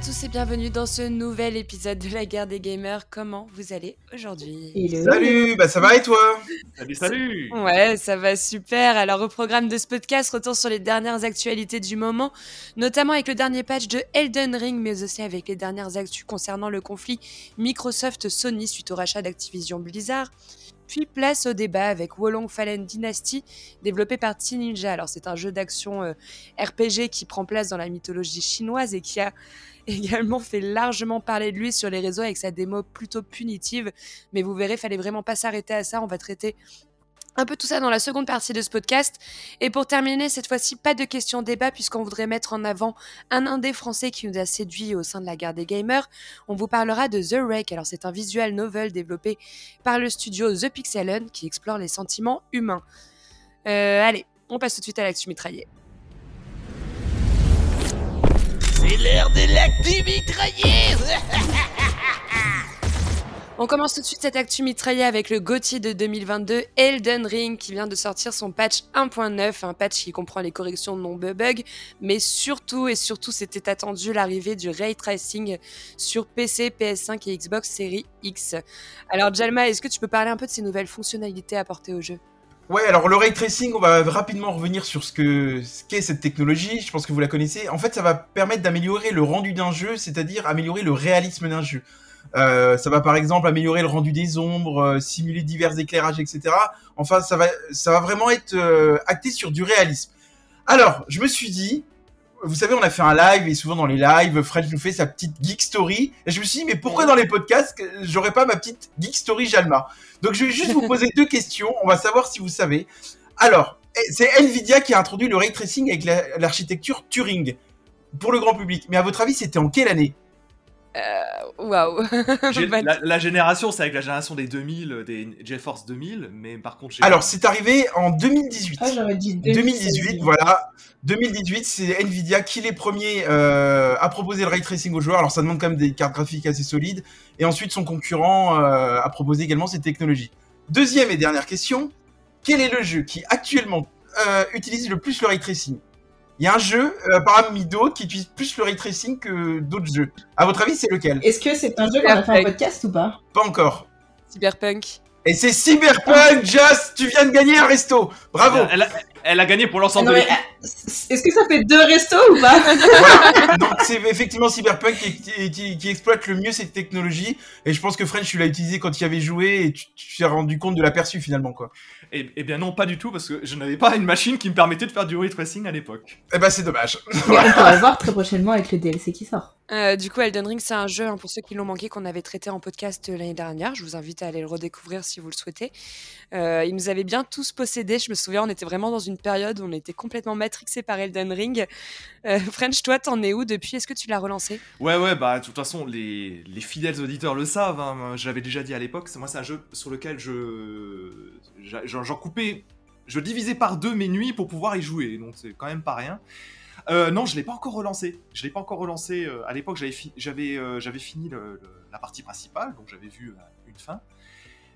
tous et bienvenue dans ce nouvel épisode de la guerre des gamers. Comment vous allez aujourd'hui Salut, bah ça va et toi Salut, salut Ouais, ça va super. Alors au programme de ce podcast, retour sur les dernières actualités du moment, notamment avec le dernier patch de Elden Ring, mais aussi avec les dernières actus concernant le conflit Microsoft-Sony suite au rachat d'Activision Blizzard. Puis place au débat avec Wolong Fallen Dynasty, développé par T Ninja. Alors c'est un jeu d'action euh, RPG qui prend place dans la mythologie chinoise et qui a également fait largement parler de lui sur les réseaux avec sa démo plutôt punitive. Mais vous verrez, fallait vraiment pas s'arrêter à ça. On va traiter un peu tout ça dans la seconde partie de ce podcast. Et pour terminer, cette fois-ci, pas de questions débat puisqu'on voudrait mettre en avant un indé français qui nous a séduit au sein de la guerre des gamers. On vous parlera de The Wreck. Alors c'est un visual novel développé par le studio The Pixelen qui explore les sentiments humains. Euh, allez, on passe tout de suite à l'actu mitraillée. C'est l'heure de l'actu mitraillée On commence tout de suite cette actu mitraillée avec le GOTY de 2022, Elden Ring, qui vient de sortir son patch 1.9, un patch qui comprend les corrections de nombreux bugs, mais surtout, et surtout, c'était attendu l'arrivée du ray tracing sur PC, PS5 et Xbox Series X. Alors, Jalma, est-ce que tu peux parler un peu de ces nouvelles fonctionnalités apportées au jeu? Ouais, alors le ray tracing, on va rapidement revenir sur ce que qu'est cette technologie. Je pense que vous la connaissez. En fait, ça va permettre d'améliorer le rendu d'un jeu, c'est-à-dire améliorer le réalisme d'un jeu. Euh, ça va par exemple améliorer le rendu des ombres, euh, simuler divers éclairages, etc. Enfin, ça va, ça va vraiment être euh, acté sur du réalisme. Alors, je me suis dit, vous savez, on a fait un live et souvent dans les lives, Fred nous fait sa petite geek story. Et je me suis dit, mais pourquoi dans les podcasts, j'aurais pas ma petite geek story Jalma? Donc je vais juste vous poser deux questions. On va savoir si vous savez. Alors, eh, c'est Nvidia qui a introduit le ray tracing avec l'architecture Turing pour le grand public. Mais à votre avis, c'était en quelle année? Euh, waouh. la, la, génération, c'est avec la génération des 2000, des GeForce 2000, mais par contre. Alors, c'est arrivé en 2018. Ah, j'aurais dit 2018, voilà. 2018, c'est Nvidia qui est les premiers euh, à proposer le ray tracing aux joueurs. Alors, ça demande quand même des cartes graphiques assez solides. Et ensuite, son concurrent euh, a proposé également cette technologie. Deuxième et dernière question quel est le jeu qui actuellement euh, utilise le plus le ray tracing? Il y a un jeu euh, parmi d'autres qui utilise plus le ray tracing que d'autres jeux. À votre avis, c'est lequel? Est-ce que c'est un jeu qu'on a fait un podcast ou pas? Pas encore. Cyberpunk. Et c'est Cyberpunk, Just Tu viens de gagner un resto Bravo Elle a, elle a gagné pour l'ensemble de l'équipe. Euh, est-ce que ça fait deux restos ou pas? Voilà. Donc c'est effectivement Cyberpunk qui, qui, qui, exploite le mieux cette technologie. Et je pense que French, tu l'as utilisé quand il y avait joué et tu t'es rendu compte de l'aperçu finalement. quoi. Eh, eh, bien non, pas du tout, parce que je n'avais pas une machine qui me permettait de faire du ray tracing à l'époque. Eh ben c'est dommage. Mais on pourra voir très prochainement avec le DLC qui sort. Euh, du coup, Elden Ring, c'est un jeu, hein, pour ceux qui l'ont manqué, qu'on avait traité en podcast euh, l'année dernière. Je vous invite à aller le redécouvrir si vous le souhaitez. Euh, il nous avait bien tous possédés. Je me souviens, on était vraiment dans une période où on était complètement matrixé par Elden Ring. Euh, French, toi, t'en es où depuis? Est-ce que tu l'as relancé? Ouais, ouais, bah de toute façon, les, les fidèles auditeurs le savent. Hein. Je l'avais déjà dit à l'époque. Moi, c'est un jeu sur lequel je j'en coupais, je divisais par deux mes nuits pour pouvoir y jouer. Donc c'est quand même pas rien. Euh, non, je l'ai pas encore relancé. Je l'ai pas encore relancé. Euh, à l'époque, j'avais fini la partie principale, donc j'avais vu une fin.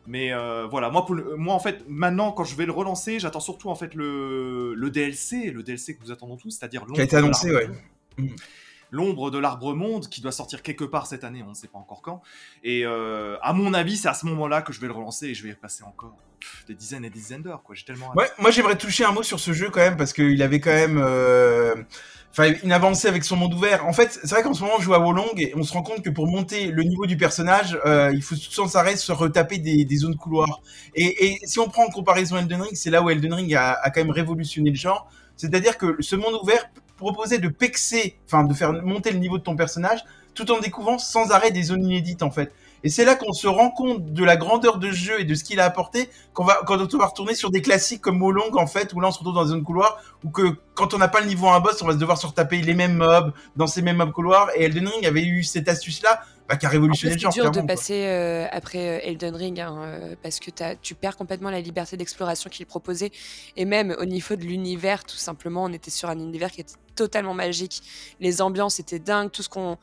Mais voilà, moi, pour moi en fait, maintenant, quand je vais le relancer, j'attends surtout en fait le, le DLC, le DLC que nous attendons tous, c'est-à-dire qui a été annoncé, ouais. Mm. L'ombre de l'arbre monde qui doit sortir quelque part cette année, on ne sait pas encore quand. Et à mon avis, c'est à ce moment-là que je vais le relancer et je vais y passer encore des dizaines et des dizaines d'heures. J'ai tellement. Moi j'aimerais toucher un mot sur ce jeu quand même parce qu'il avait quand même. Euh... Enfin, une avancée avec son monde ouvert. En fait, c'est vrai qu'en ce moment, on joue à Wolong et on se rend compte que pour monter le niveau du personnage, euh, il faut sans arrêt se retaper des, des zones couloirs. Et, et, si on prend en comparaison Elden Ring, c'est là où Elden Ring a, a, quand même révolutionné le genre. C'est-à-dire que ce monde ouvert proposait de pexer, enfin de faire monter le niveau de ton personnage, tout en découvrant sans arrêt des zones inédites en fait. Et c'est là qu'on se rend compte de la grandeur de jeu et de ce qu'il a apporté quand on va retourner sur des classiques comme Molong, en fait, où là on se retrouve dans une zone couloir, ou que quand on n'a pas le niveau à un boss, on va se devoir se retaper les mêmes mobs dans ces mêmes mobs couloirs. Et Elden Ring avait eu cette astuce-là bah, qui a révolutionné le genre. C'est dur de passer euh, après euh, Elden Ring hein, euh, parce que tu perds complètement la liberté d'exploration qu'il proposait et même au niveau de l'univers, tout simplement, on était sur un univers qui était totalement magique. Les ambiances étaient dingues, tout ce qu'on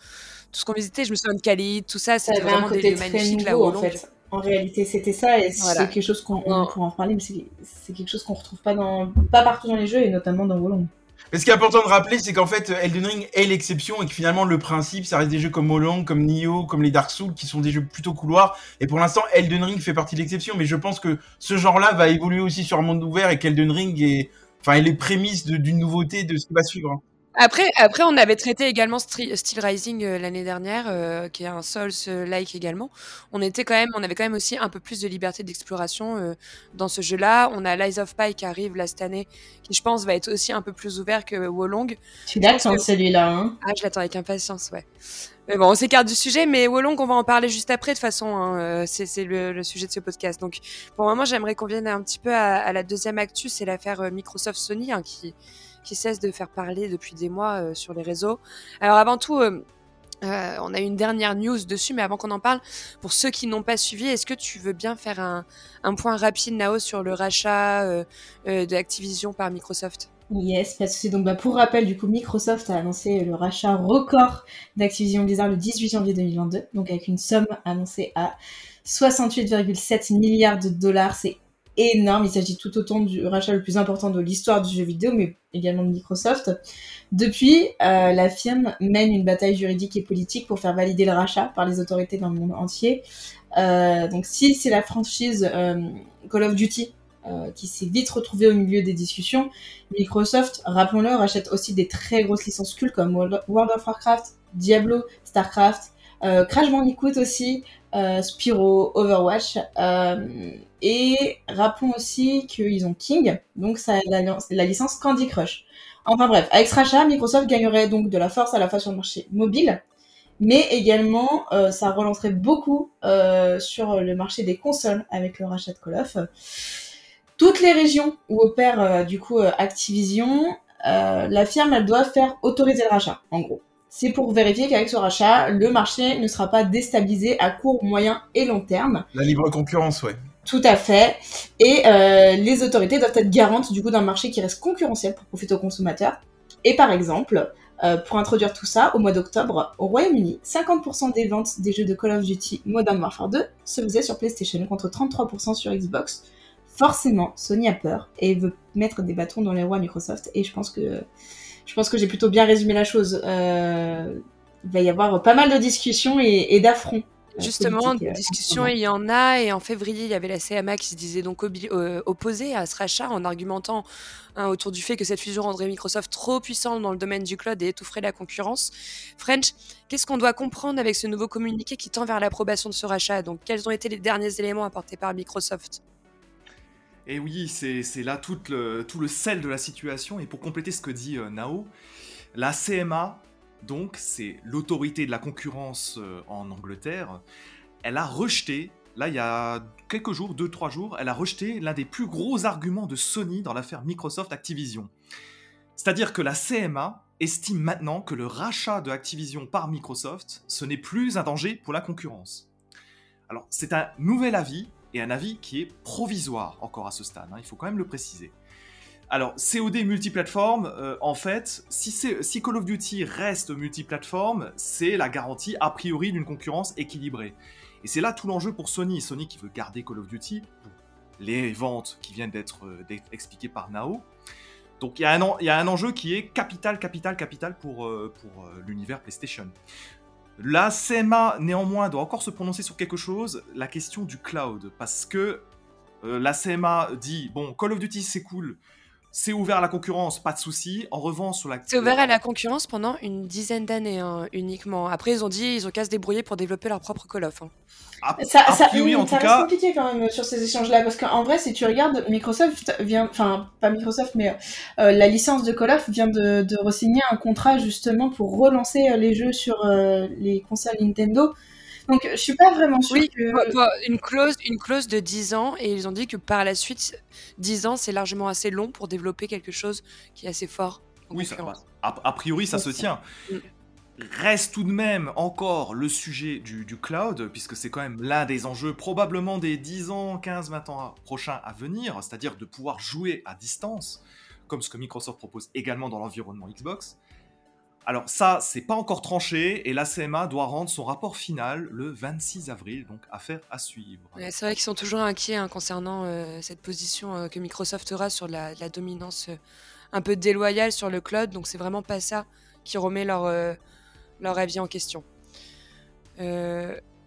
tout ce qu'on visitait. Je me souviens de Cali, tout ça, c'était vraiment des lieux magnifiques là en fait. En réalité, c'était ça, et c'est quelque chose qu'on pourra en parler, mais c'est quelque chose qu'on retrouve pas dans pas partout dans les jeux, et notamment dans Wolong. Mais ce qui est important de rappeler, c'est qu'en fait, Elden Ring est l'exception et que finalement, le principe, ça reste des jeux comme Molong, comme Nioh, comme les Dark Souls, qui sont des jeux plutôt couloirs. Et pour l'instant, Elden Ring fait partie de l'exception. Mais je pense que ce genre-là va évoluer aussi sur un monde ouvert et qu'Elden Ring est, enfin, est les prémices d'une nouveauté de ce qui va suivre. Hein. Après, après, on avait traité également Steel Rising euh, l'année dernière, euh, qui est un Souls-like également. On était quand même, on avait quand même aussi un peu plus de liberté d'exploration euh, dans ce jeu-là. On a Lies of Pi qui arrive là cette année, qui je pense va être aussi un peu plus ouvert que Wolong. Tu l'attends celui-là, hein? Ah, je l'attends avec impatience, ouais. Mais bon, on s'écarte du sujet, mais Wolong, on va en parler juste après de toute façon. Hein, c'est le, sujet de ce podcast. Donc, pour le moment, j'aimerais qu'on vienne un petit peu à, la deuxième actu, c'est l'affaire Microsoft-Sony, hein, qui qui cesse de faire parler depuis des mois euh, sur les réseaux. Alors avant tout, euh, euh, on a une dernière news dessus, mais avant qu'on en parle, pour ceux qui n'ont pas suivi, est-ce que tu veux bien faire un, point rapide, Nao, sur le rachat de Activision par Microsoft? Yes, parce que Donc, bah, pour rappel, du coup, Microsoft a annoncé le rachat record d'Activision Blizzard le 18 janvier 2022, donc avec une somme annoncée à 68,7 milliards de dollars. C'est énorme. Il s'agit tout autant du rachat le plus important de l'histoire du jeu vidéo, mais également de Microsoft. Depuis, euh, la firme mène une bataille juridique et politique pour faire valider le rachat par les autorités dans le monde entier. Euh, donc si c'est la franchise euh, Call of Duty qui s'est vite retrouvée au milieu des discussions, Microsoft, rappelons-le, rachète aussi des très grosses licences cultes comme World of Warcraft, Diablo, Starcraft, Crash Bandicoot aussi, Spyro, Overwatch. Et rappelons aussi qu'ils ont King, donc ça la, la, licence Candy Crush. Enfin bref, avec ce rachat, Microsoft gagnerait donc de la force à la fois sur le marché mobile, mais également euh, ça relancerait beaucoup euh, sur le marché des consoles avec le rachat de Call of. Toutes les régions où opère euh, du coup Activision, la firme elle doit faire autoriser le rachat, en gros. C'est pour vérifier qu'avec ce rachat, le marché ne sera pas déstabilisé à court, moyen et long terme. La libre concurrence, ouais. Tout à fait. Et euh, les autorités doivent être garantes du coup d'un marché qui reste concurrentiel pour profiter aux consommateurs. Et par exemple, euh, pour introduire tout ça, au mois d'octobre, au Royaume-Uni, 50% des ventes des jeux de Call of Duty Modern Warfare 2 se faisaient sur PlayStation contre 33% sur Xbox. Forcément, Sony a peur et veut mettre des bâtons dans les roues à Microsoft. Et je pense que je pense que j'ai plutôt bien résumé la chose. Euh, il va y avoir pas mal de discussions et, et d'affronts Justement, des discussions, il y en a. Et en février, il y avait la CMA qui se disait donc euh, opposée à ce rachat en argumentant hein, autour du fait que cette fusion rendrait Microsoft trop puissante dans le domaine du cloud et étoufferait la concurrence. French, qu'est-ce qu'on doit comprendre avec ce nouveau communiqué qui tend vers l'approbation de ce rachat Donc, quels ont été les derniers éléments apportés par Microsoft? Et oui, c'est là tout le, sel de la situation. Et pour compléter ce que dit euh, Nao, la CMA donc c'est l'autorité de la concurrence euh, en Angleterre, elle a rejeté, là il y a quelques jours, deux, trois jours, elle a rejeté l'un des plus gros arguments de Sony dans l'affaire Microsoft Activision. C'est-à-dire que la CMA estime maintenant que le rachat de Activision par Microsoft, ce n'est plus un danger pour la concurrence. Alors c'est un nouvel avis, et un avis qui est provisoire encore à ce stade, hein, il faut quand même le préciser. Alors, COD multiplateforme, euh, en fait, si, Call of Duty reste multiplateforme, c'est la garantie a priori d'une concurrence équilibrée. Et c'est là tout l'enjeu pour Sony. Sony qui veut garder Call of Duty pour les ventes qui viennent d'être euh, expliquées par Nao. Donc il y, a un enjeu qui est capital, capital, capital pour, euh, pour l'univers PlayStation. La CMA, néanmoins, doit encore se prononcer sur quelque chose, la question du cloud. Parce que la CMA dit, bon, Call of Duty c'est cool, c'est ouvert à la concurrence, pas de souci. En revanche, sur la. C'est ouvert à la concurrence pendant une dizaine d'années hein, uniquement. Après, ils ont dit ils ont qu'à se débrouiller pour développer leur propre Call of. Hein. ça, ça, en tout cas... compliqué quand même sur ces échanges-là parce qu'en vrai, si tu regardes, Microsoft vient, enfin pas Microsoft, mais euh, la licence de Call of vient de, de re-signer un contrat justement pour relancer euh, les jeux sur euh, les consoles Nintendo. Donc, je suis pas vraiment sûre oui, que... une clause, une clause de 10 ans, et ils ont dit que par la suite, 10 ans, c'est largement assez long pour développer quelque chose qui est assez fort. Oui, ça, a, priori, ça se tient. Mm. Reste tout de même encore le sujet du, cloud, puisque c'est quand même l'un des enjeux probablement des 10 ans, 15, 20 ans prochains à venir, c'est-à-dire de pouvoir jouer à distance, comme ce que Microsoft propose également dans l'environnement Xbox. Alors ça, c'est pas encore tranché et la CMA doit rendre son rapport final le 26 avril, donc affaire à suivre. c'est vrai qu'ils sont toujours inquiets hein, concernant euh, cette position euh, que Microsoft aura sur la, dominance un peu déloyal sur le cloud. Donc c'est vraiment pas ça qui remet leur, euh, leur avis en question.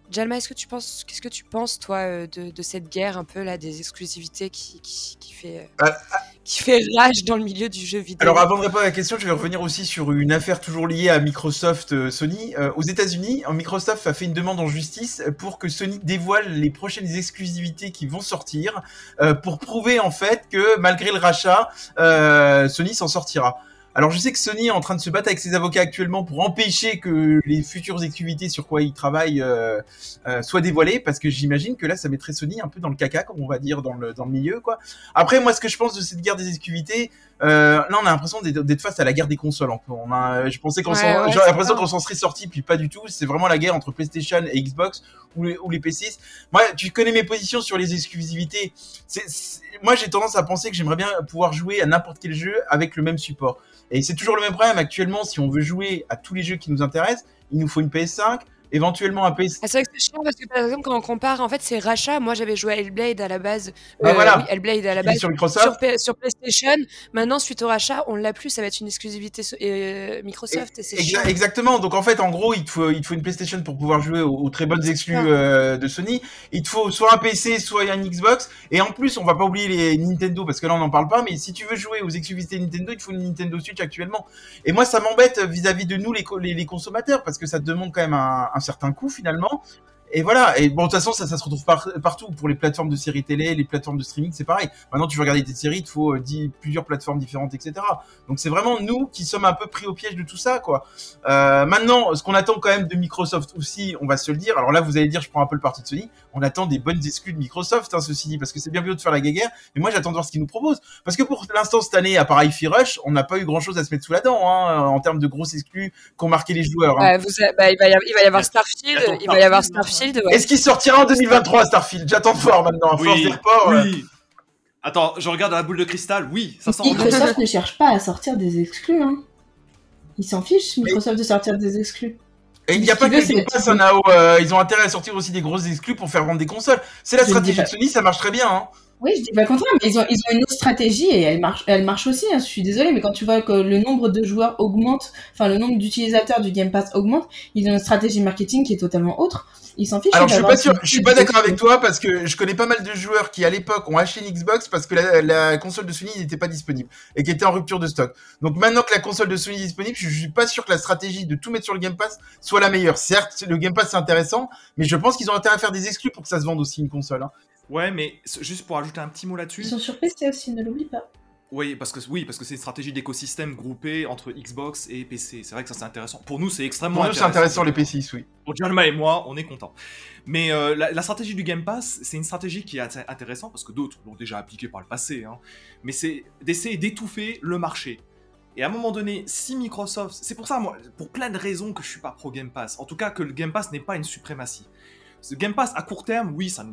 Euh, Jalma, est-ce que tu penses, qu'est-ce que tu penses toi euh, de, de cette guerre un peu là des exclusivités qui, qui, qui fait euh, Ah, qui fait rage dans le milieu du jeu vidéo? Alors avant de répondre à la question, je vais revenir aussi sur une affaire toujours liée à Microsoft euh, Sony. Euh, aux États-Unis, euh, Microsoft a fait une demande en justice pour que Sony dévoile les prochaines exclusivités qui vont sortir euh, pour prouver en fait que malgré le rachat, euh, Sony s'en sortira. Alors je sais que Sony est en train de se battre avec ses avocats actuellement pour empêcher que les futures exclusivités sur quoi ils travaillent euh, euh, soient dévoilées parce que j'imagine que là ça mettrait Sony un peu dans le caca comme on va dire dans le dans le milieu quoi. Après moi ce que je pense de cette guerre des exclusivités, euh, là, on a l'impression d'être face à la guerre des consoles. On a, je pensais qu'on Ouais, j'ai l'impression qu'on s'en serait sorti, puis pas du tout. C'est vraiment la guerre entre PlayStation et Xbox ou les, ou les PC. Moi, tu connais mes positions sur les exclusivités. Moi, j'ai tendance à penser que j'aimerais bien pouvoir jouer à n'importe quel jeu avec le même support. Et c'est toujours le même problème actuellement. Si on veut jouer à tous les jeux qui nous intéressent, il nous faut une PS5, éventuellement un PS. Ah, c'est vrai que c'est chiant parce que par exemple quand on compare, en fait c'est rachat. Moi j'avais joué à Hellblade à la base. Ah, voilà. oui, Hellblade à la base. sur Microsoft. Sur, sur PlayStation, maintenant suite au rachat, on l'a plus, ça va être une exclusivité so- euh, Microsoft et c'est Exa- chiant. exactement. Donc en fait, en gros, il te faut, il te faut une PlayStation pour pouvoir jouer aux, aux très bonnes exclus euh, de Sony. Il te faut soit un PC, soit un Xbox. Et en plus, on va pas oublier les Nintendo parce que là, on n'en parle pas. Mais si tu veux jouer aux exclusivités Nintendo, il te faut une Nintendo Switch actuellement. Et moi, ça m'embête vis-à-vis de nous, les, co- les, les consommateurs, parce que ça te demande quand même un, un certain coût finalement. Et voilà. Et bon, de toute façon, ça, ça se retrouve par- partout pour les plateformes de séries télé, les plateformes de streaming, c'est pareil. Maintenant, tu veux regarder tes séries, il te faut euh, dix- plusieurs plateformes différentes, etc. Donc c'est vraiment nous qui sommes un peu pris au piège de tout ça, quoi. Euh, maintenant, ce qu'on attend quand même de Microsoft aussi, on va se le dire. Alors là, vous allez dire, je prends un peu le parti de Sony. On attend des bonnes exclus de Microsoft, hein, ceci dit, parce que c'est bien mieux de faire la guéguerre. Mais moi, j'attends de voir ce qu'ils nous proposent. Parce que pour l'instant, cette année, à part Hi-Fi Rush, on n'a pas eu grand chose à se mettre sous la dent, hein, en termes de grosses exclus qu'ont marqué les joueurs. hein. Vous bah, il, va y avoir, il va y avoir Starfield, il va y avoir Starfield, Starfield. ouais. Est-ce qu'il sortira en 2023, Starfield? J'attends voir maintenant. À force Oui, des reports, euh, oui. Attends, je regarde à la boule de cristal. Oui, ça sort en Microsoft ne cherche pas à sortir des exclus. Hein. Ils s'en fichent, Microsoft, de sortir des exclus. Et il n'y a pas que Game Pass, hein. Euh, ils ont intérêt à sortir aussi des grosses exclus pour faire vendre des consoles. C'est la Je stratégie de Sony, ça marche très bien. Hein. Oui, je dis pas le contraire, mais ils ont, ils ont une autre stratégie et elle marche, elle marche aussi. Hein, je suis désolée, mais quand tu vois que le nombre de joueurs augmente, enfin le nombre d'utilisateurs du Game Pass augmente, ils ont une stratégie marketing qui est totalement autre. Ils s'en fichent. Alors je suis pas sûr, je suis pas d'accord avec toi parce que je connais pas mal de joueurs qui à l'époque ont acheté une Xbox parce que la, la console de Sony n'était pas disponible et qui était en rupture de stock. Donc maintenant que la console de Sony est disponible, je suis pas sûr que la stratégie de tout mettre sur le Game Pass soit la meilleure. Certes, le Game Pass c'est intéressant, mais je pense qu'ils ont intérêt à faire des exclus pour que ça se vende aussi une console. hein. Ouais, mais juste pour ajouter un petit mot là-dessus. Ils sont sur PC aussi, ne l'oublie pas. Oui, parce que oui, parce que c'est une stratégie d'écosystème groupé entre Xbox et PC. C'est vrai que ça c'est intéressant. Pour nous, c'est extrêmement Pour nous c'est intéressant les PC, oui. Pour Jalma et moi, on est contents. Mais euh, la, la stratégie du Game Pass, c'est une stratégie qui est int- intéressante parce que d'autres l'ont déjà appliquée par le passé. hein. Mais c'est d'essayer d'étouffer le marché. Et à un moment donné, si Microsoft, c'est pour ça moi, pour plein de raisons que je suis pas pro Game Pass. En tout cas, que le Game Pass n'est pas une suprématie. Ce Game Pass à court terme, oui, ça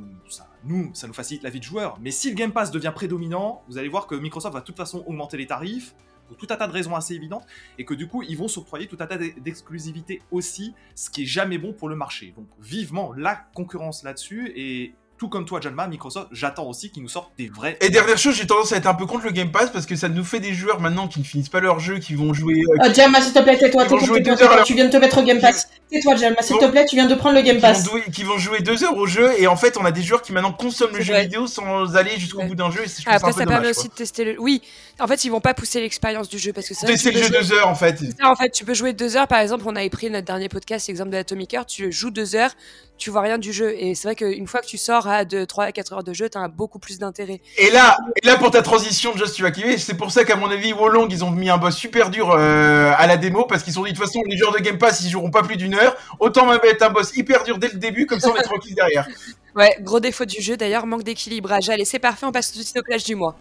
nous, facilite la vie de joueur. Mais si le Game Pass devient prédominant, vous allez voir que Microsoft va de toute façon augmenter les tarifs pour tout un tas de raisons assez évidentes et que du coup ils vont s'octroyer tout un tas d'e- d'exclusivités aussi, ce qui est jamais bon pour le marché. Donc vivement la concurrence là-dessus et tout comme toi Jalma, Microsoft, j'attends aussi qu'ils nous sortent des vrais. Et dernière chose, j'ai tendance à être un peu contre le Game Pass parce que ça nous fait des joueurs maintenant qui ne finissent pas leur jeu, qui vont jouer. euh, Oh, Jamma, s'il te plaît, tais-toi, tu viens de te mettre au Game Pass. Tais-toi, Jamma, s'il te plaît, tu viens de prendre le Game qui vont, Pass. qui vont jouer deux heures au jeu et en fait on a des joueurs qui maintenant consomment le jeu vrai. vidéo sans aller jusqu'au Ouais. bout d'un jeu et je trouve ça Après, un peu ça dommage. permet quoi. aussi de tester le. Oui, en fait, ils vont pas pousser l'expérience du jeu parce que que Tester tu le peux jeu jouer- deux heures en fait. Ça, en fait, tu peux jouer deux heures. Par exemple, on avait pris notre dernier podcast, l'exemple de Atomic Heart. Tu le joues deux heures, tu vois rien du jeu. Et c'est vrai qu'une fois que tu sors à de 3 à 4 heures de jeu, t'as beaucoup plus d'intérêt. Et là, et là pour ta transition, Just tu vas kiffer. C'est pour ça qu'à mon avis, Wolong ils ont mis un boss super dur euh, à la démo parce qu'ils ont dit de toute façon les joueurs de Game Pass ils joueront pas plus d'une heure. Autant même mettre un boss hyper dur dès le début comme ça on est tranquille derrière. Ouais, gros défaut du jeu d'ailleurs, manque d'équilibrage. Allez, c'est parfait, on passe tout de suite au clash du mois.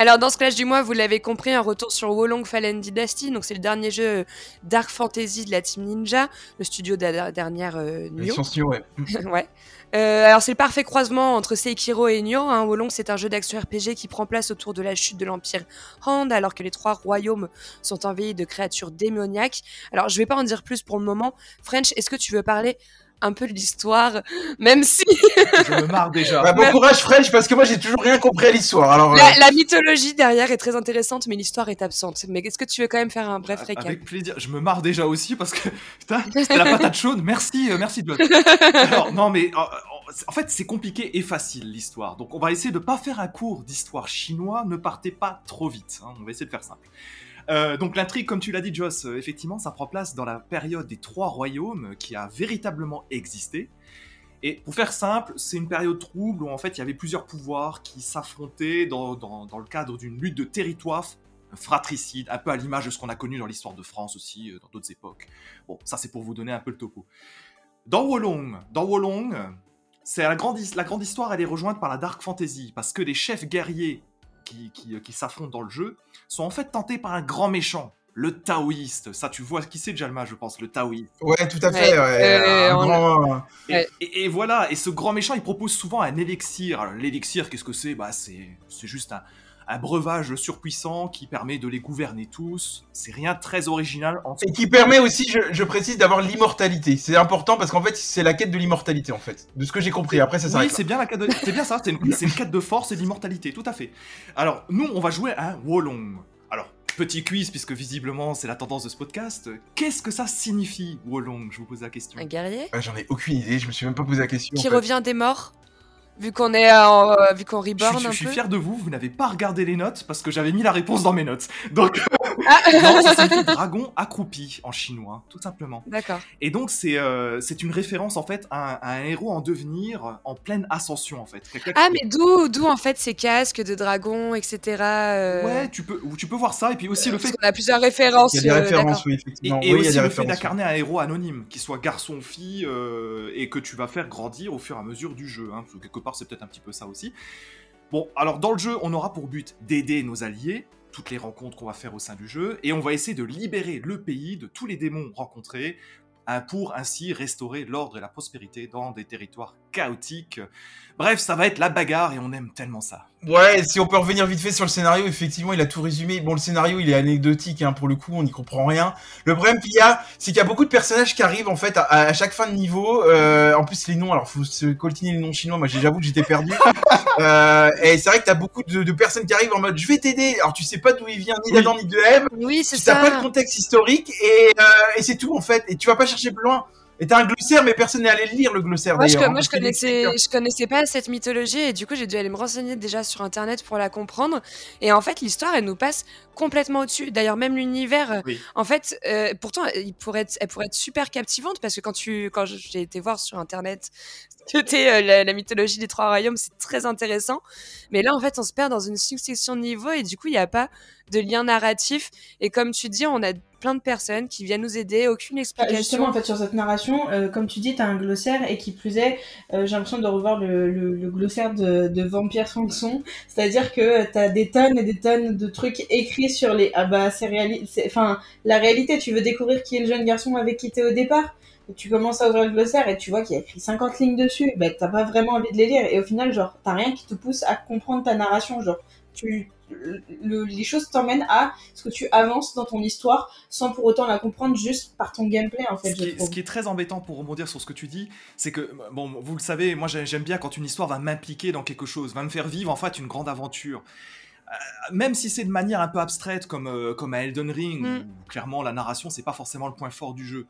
Alors dans ce clash du mois, vous l'avez compris, un retour sur Wolong Fallen Dynasty. Donc c'est le dernier jeu Dark Fantasy de la Team Ninja, le studio de la dernière euh, Nioh. Ouais. ouais. Euh, alors c'est le parfait croisement entre Sekiro et Nioh. Hein. Wolong c'est un jeu d'action RPG qui prend place autour de la chute de l'empire Han, alors que les trois royaumes sont envahis de créatures démoniaques. Alors je vais pas en dire plus pour le moment. French, est-ce que tu veux parler un peu l'histoire, même si Je me marre déjà. Bah, bon courage, French, parce que moi, j'ai toujours rien compris à l'histoire. Alors, euh, la, mythologie derrière est très intéressante, mais l'histoire est absente. Mais est-ce que tu veux quand même faire un bref récap Avec plaisir. Je me marre déjà aussi parce que putain, c'était la patate chaude. Merci, euh, merci John. Alors non mais euh, en fait c'est compliqué et facile l'histoire. Donc on va essayer de pas faire un cours d'histoire chinois. Ne partez pas trop vite. hein. On va essayer de faire simple. Euh, donc l'intrigue, comme tu l'as dit, Joss, euh, effectivement, ça prend place dans la période des trois royaumes qui a véritablement existé. Et pour faire simple, c'est une période trouble où en fait il y avait plusieurs pouvoirs qui s'affrontaient dans, le cadre d'une lutte de territoire fratricide, un peu à l'image de ce qu'on a connu dans l'histoire de France aussi, euh, dans d'autres époques. Bon, ça c'est pour vous donner un peu le topo. Dans Wolong, dans Wolong, c'est la grande, la grande histoire, elle est rejointe par la dark fantasy, parce que les chefs guerriers qui, qui, euh, qui s'affrontent dans le jeu sont en fait tentés par un grand méchant, le taoïste. Ça, tu vois qui c'est, Jalma, je pense, le taoïste. ouais, tout à fait. Ouais, Ouais, euh, grand- Et, Ouais. et- et voilà, et ce grand méchant, il propose souvent un élixir. Alors, l'élixir, qu'est-ce que c'est? Bah, c'est c'est juste un, un breuvage surpuissant qui permet de les gouverner tous. C'est rien de très original en Et qui permet aussi, je, je précise, d'avoir l'immortalité. C'est important parce qu'en fait, c'est la quête de l'immortalité, en fait. De ce que j'ai compris. Après, ça Oui, s'arrête. c'est bien la quête de- c'est bien ça, c'est une, c'est une quête de force et d'immortalité, tout à fait. Alors, nous, on va jouer à Wolong. Alors, petit quiz, puisque visiblement c'est la tendance de ce podcast. Qu'est-ce que ça signifie, Wolong? Je vous pose la question. Un guerrier? Ah, J'en ai aucune idée. Je me suis même pas posé la question. qui en fait. revient des morts, vu qu'on est en, euh, vu qu'on Je reborn suis, un je suis peu. fier de vous, vous n'avez pas regardé les notes parce que j'avais mis la réponse dans mes notes. Donc, Ah, non, ça signifie dragon accroupi en chinois, tout simplement. d'accord. Et donc, c'est euh, c'est une référence en fait à un, à un héros en devenir, en pleine ascension en fait. Ah, qui- mais d'où, d'où en fait ces casques de dragon, etc. euh, Ouais, tu peux, tu peux voir ça, et puis aussi le parce fait qu'on a plusieurs références. Il y a des euh, références, oui, Et, effectivement. et oui, il y a aussi des le fait d'incarner un héros anonyme, qui soit garçon ou fille, euh, et que tu vas faire grandir au fur et à mesure du jeu. Hein, quelque part, c'est peut-être un petit peu ça aussi. Bon, alors dans le jeu, on aura pour but d'aider nos alliés, toutes les rencontres qu'on va faire au sein du jeu, et on va essayer de libérer le pays de tous les démons rencontrés, hein, pour ainsi restaurer l'ordre et la prospérité dans des territoires chaotiques. Bref, ça va être la bagarre, et on aime tellement ça. Ouais, si on peut revenir vite fait sur le scénario, effectivement, il a tout résumé. Bon, le scénario, il est anecdotique, hein, pour le coup, on n'y comprend rien. Le problème qu'il y a, c'est qu'il y a beaucoup de personnages qui arrivent, en fait, à, à chaque fin de niveau. Euh, en plus, les noms, alors, faut se coltiner les noms chinois. Moi, j'ai- j'avoue que j'étais perdu. euh, et c'est vrai que t'as beaucoup de, de personnes qui arrivent en mode, je vais t'aider. Alors, tu sais pas d'où il vient, ni d'Adam, ni de Ève. Oui, c'est Tu t'as ça. pas le contexte historique, et, euh, et c'est tout, en fait. Et tu vas pas chercher plus loin. Et t'as un glossaire, mais personne n'est allé le lire, le glossaire, Moi, je, hein, moi, je connaissais, existe. je connaissais pas cette mythologie et du coup, j'ai dû aller me renseigner déjà sur internet pour la comprendre. Et en fait, l'histoire, elle nous passe complètement au-dessus. D'ailleurs, même l'univers, Oui. en fait, euh, pourtant, il pourrait être, elle pourrait être super captivante parce que quand tu, quand j'ai été voir sur internet ce qu'était euh, la, la mythologie des trois royaumes, c'est très intéressant. Mais là, en fait, on se perd dans une succession de niveaux et du coup, il n'y a pas de lien narratif. Et comme tu dis, on a plein de personnes qui viennent nous aider, aucune Bah, explication. Justement, en fait, sur cette narration, euh, comme tu dis, t'as un glossaire et qui plus est, euh, j'ai l'impression de revoir le, le, le glossaire de, de Vampire Sanson. C'est-à-dire que t'as des tonnes et des tonnes de trucs écrits sur les. Ah bah, c'est réali... c'est- Enfin, la réalité, tu veux découvrir qui est le jeune garçon avec qui t'es au départ. Tu commences à ouvrir le glossaire et tu vois qu'il y a écrit 50 lignes dessus. Bah, t'as pas vraiment envie de les lire. Et au final, genre, t'as rien qui te pousse à comprendre ta narration. Genre, tu. Le- les choses t'emmènent à ce que tu avances dans ton histoire sans pour autant la comprendre juste par ton gameplay en fait ce, je qui est, trouve. ce qui est très embêtant pour rebondir sur ce que tu dis, c'est que, bon, vous le savez, moi j'ai- j'aime bien quand une histoire va m'impliquer dans quelque chose, va me faire vivre en fait une grande aventure. Euh, même si c'est de manière un peu abstraite comme, euh, comme à Elden Ring, Mm. où clairement la narration c'est pas forcément le point fort du jeu.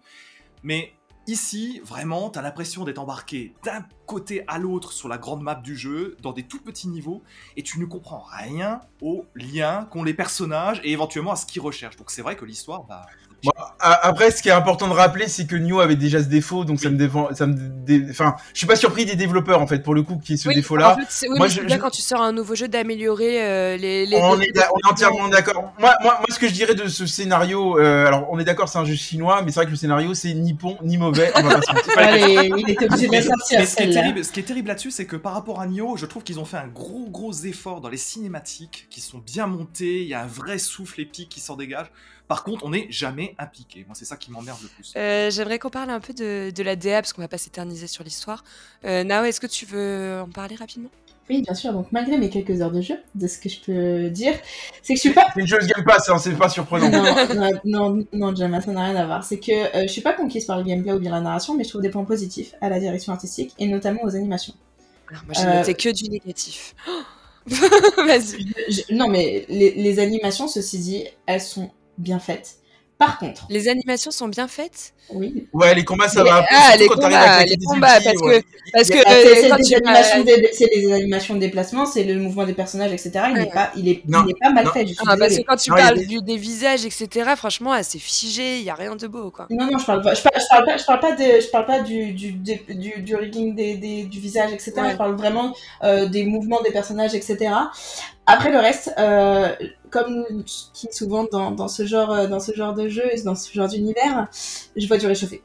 Mais ici, vraiment, t'as l'impression d'être embarqué d'un côté à l'autre sur la grande map du jeu, dans des tout petits niveaux, et tu ne comprends rien aux liens qu'ont les personnages et éventuellement à ce qu'ils recherchent. Donc c'est vrai que l'histoire, bah, Bon, après, ce qui est important de rappeler, c'est que Nioh avait déjà ce défaut, donc ça me défend, ça me, dé- enfin, je suis pas surpris des développeurs en fait pour le coup qui est ce Oui, défaut-là. En fait, c'est oui, Moi, je- bien je- quand tu sors un nouveau jeu d'améliorer euh, les, les. On les- est, d'a- on est entièrement d'accord. Moi, moi, moi, ce que je dirais de ce scénario, euh, alors on est d'accord, c'est un jeu chinois, mais c'est vrai que le scénario c'est ni bon ni mauvais. On va pas se mentir. Allez, il était obligé de la Mais sortir ce, qui est terrible, ce qui est terrible là-dessus, c'est que par rapport à Nioh, je trouve qu'ils ont fait un gros gros effort dans les cinématiques, qui sont bien montées, il y a un vrai souffle épique qui s'en dégage. Par contre, on n'est jamais impliqué. Moi, c'est ça qui m'emmerde le plus. Euh, J'aimerais qu'on parle un peu de, de la DA parce qu'on va pas s'éterniser sur l'histoire. Euh, Nao, est-ce que tu veux en parler rapidement? Oui, bien sûr. Donc, malgré mes quelques heures de jeu, de ce que je peux dire, c'est que je suis pas. C'est une joueuse Game Pass, hein, c'est pas surprenant. non, non, non, non, Gemma, ça n'a rien à voir. C'est que euh, je suis pas conquise par le gameplay ou bien la narration, mais je trouve des points positifs à la direction artistique et notamment aux animations. Alors, moi, j'ai Euh, noté que du négatif. Vas-y. Non, mais les, les animations, ceci dit, elles sont bien faites. Par contre, Les animations sont bien faites. oui. Ouais, les combats, ça va ah, les combats, les des combats, parce ouais. Parce que Bah, c'est quand des, animations de, c'est des animations de déplacement, c'est le mouvement des personnages, etc. Il Ouais. n'est pas, il est, Non, il pas mal non. fait. Je Ah, parce que quand tu Non, parles des- du- des visages, etc., franchement, ah, c'est figé, il y a rien de beau, quoi. Non, non, je parle pas, je parle, je parle pas, je parle pas, de, je parle pas du, du, du, du, du rigging des, des, du visage, etc. Ouais. Je parle vraiment euh, des mouvements des personnages, etc. Après le reste, euh, comme qui souvent dans, dans ce genre, euh, dans ce genre de jeu, et dans ce genre d'univers, je vois du réchauffé.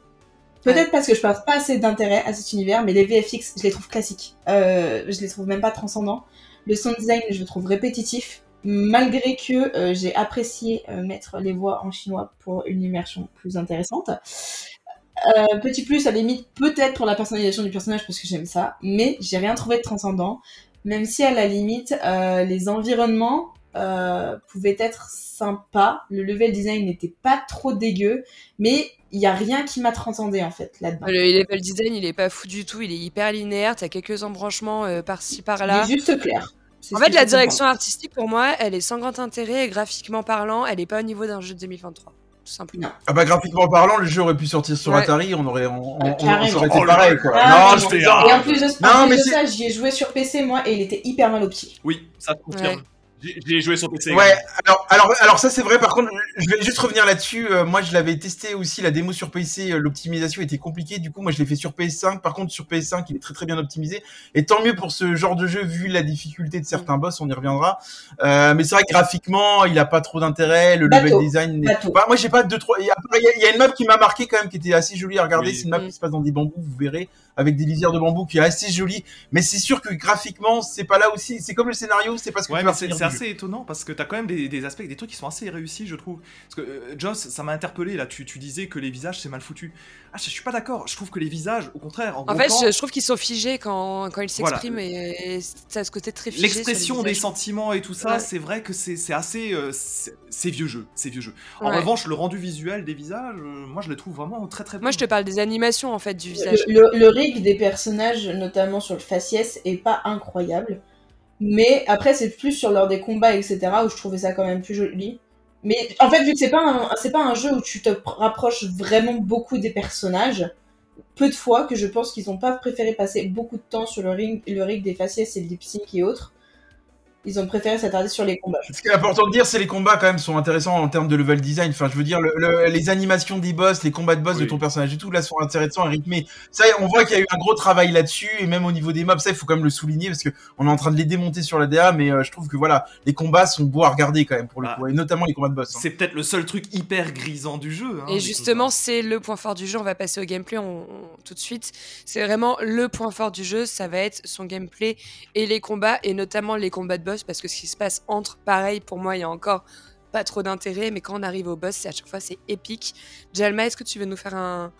Peut-être parce que je passe pas assez d'intérêt à cet univers, mais les VFX, je les trouve classiques. Euh, je les trouve même pas transcendants. Le sound design, je le trouve répétitif, malgré que euh, j'ai apprécié euh, mettre les voix en chinois pour une immersion plus intéressante. Euh, petit plus, à la limite, peut-être pour la personnalisation du personnage, parce que j'aime ça, mais j'ai rien trouvé de transcendant, même si à la limite, euh, les environnements euh, pouvaient être sympas, le level design n'était pas trop dégueu, mais il y a rien qui m'a transcendé en fait là-dedans. Le level design, il est pas fou du tout, il est hyper linéaire, t'as quelques embranchements euh, par-ci par-là. juste clair. En fait, la direction artistique, pour moi, elle est sans grand intérêt et graphiquement parlant, elle est pas au niveau d'un jeu de 2023. Tout simplement. Ah bah graphiquement parlant, le jeu aurait pu sortir sur Ouais. Atari, on aurait, on, on- on- carrément. ça aurait été Oh pareil quoi. Ah, non, je. Et en plus de, Non, mais de ça, j'y ai joué sur PC moi et il était hyper mal au pied. Oui, ça se confirme. Ouais. J'ai- joué sur PC. Ouais, alors, alors, alors ça c'est vrai. Par contre, je vais juste revenir là-dessus. Euh, moi, je l'avais testé aussi la démo sur PC. euh, L'optimisation était compliquée. Du coup, moi, je l'ai fait sur PS5. Par contre, sur PS5, il est très très bien optimisé. Et tant mieux pour ce genre de jeu vu la difficulté de certains boss. On y reviendra. Euh, mais c'est vrai que graphiquement, il a pas trop d'intérêt. Le Bateau. level design. n'est-. Bah, moi, j'ai pas deux trois. Il y, a- il y a- une map qui m'a marqué quand même, qui était assez jolie à regarder. Oui. C'est une map Mm. qui se passe dans des bambous. Vous verrez avec des lisières de bambou qui est assez jolie. Mais c'est sûr que graphiquement, c'est pas là aussi. C'est comme le scénario. C'est parce que Ouais, tu vas assez étonnant parce que t'as quand même des, des aspects, des trucs qui sont assez réussis, je trouve. Parce que euh, Joss, ça m'a interpellé là. Tu, tu disais que les visages c'est mal foutu. Ah, je, je suis pas d'accord. Je trouve que les visages, au contraire, en, En fait, je, je trouve qu'ils sont figés quand, quand ils Voilà. s'expriment et, et ça a ce côté très figé. l'expression des sentiments et tout ça, Ouais. c'est vrai que c'est assez, euh, c'est vieux jeu, c'est vieux jeu. En Ouais. revanche, le rendu visuel des visages, euh, moi je le trouve vraiment très très bon. Moi, je te parle des animations en fait du visage. Le, le, le rig des personnages, notamment sur le faciès, est pas incroyable. Mais après, c'est plus sur l'heure des combats, etc., où je trouvais ça quand même plus joli. Mais en fait, vu que c'est pas un, jeu où tu te rapproches vraiment beaucoup des personnages, peu de fois que je pense qu'ils ont pas préféré passer beaucoup de temps sur le ring, le rig des faciès et le lip et autres. Ils ont préféré s'attarder sur les combats. Ce qui est important de dire, c'est les combats quand même sont intéressants en termes de level design. Enfin, je veux dire, le- le- les animations des boss, les combats de boss de ton personnage et tout, là, sont intéressants et rythmés. Ça, on voit qu'il y a eu un gros travail là-dessus, et même au niveau des mobs, ça, il faut quand même le souligner parce que on est en train de les démonter sur la DA, mais euh, je trouve que voilà, les combats sont beaux à regarder quand même pour le Ah. coup, et notamment les combats de boss. hein. C'est peut-être le seul truc hyper grisant du jeu. hein, Et justement, c'est le point fort du jeu. On va passer au gameplay on- on- tout de suite. C'est vraiment le point fort du jeu. Ça va être son gameplay et les combats, et notamment les combats de boss, parce que ce qui se passe entre, pareil, pour moi, il y a encore pas trop d'intérêt, mais quand on arrive au boss, à chaque fois c'est épique. Jalma, est-ce que tu veux nous faire un,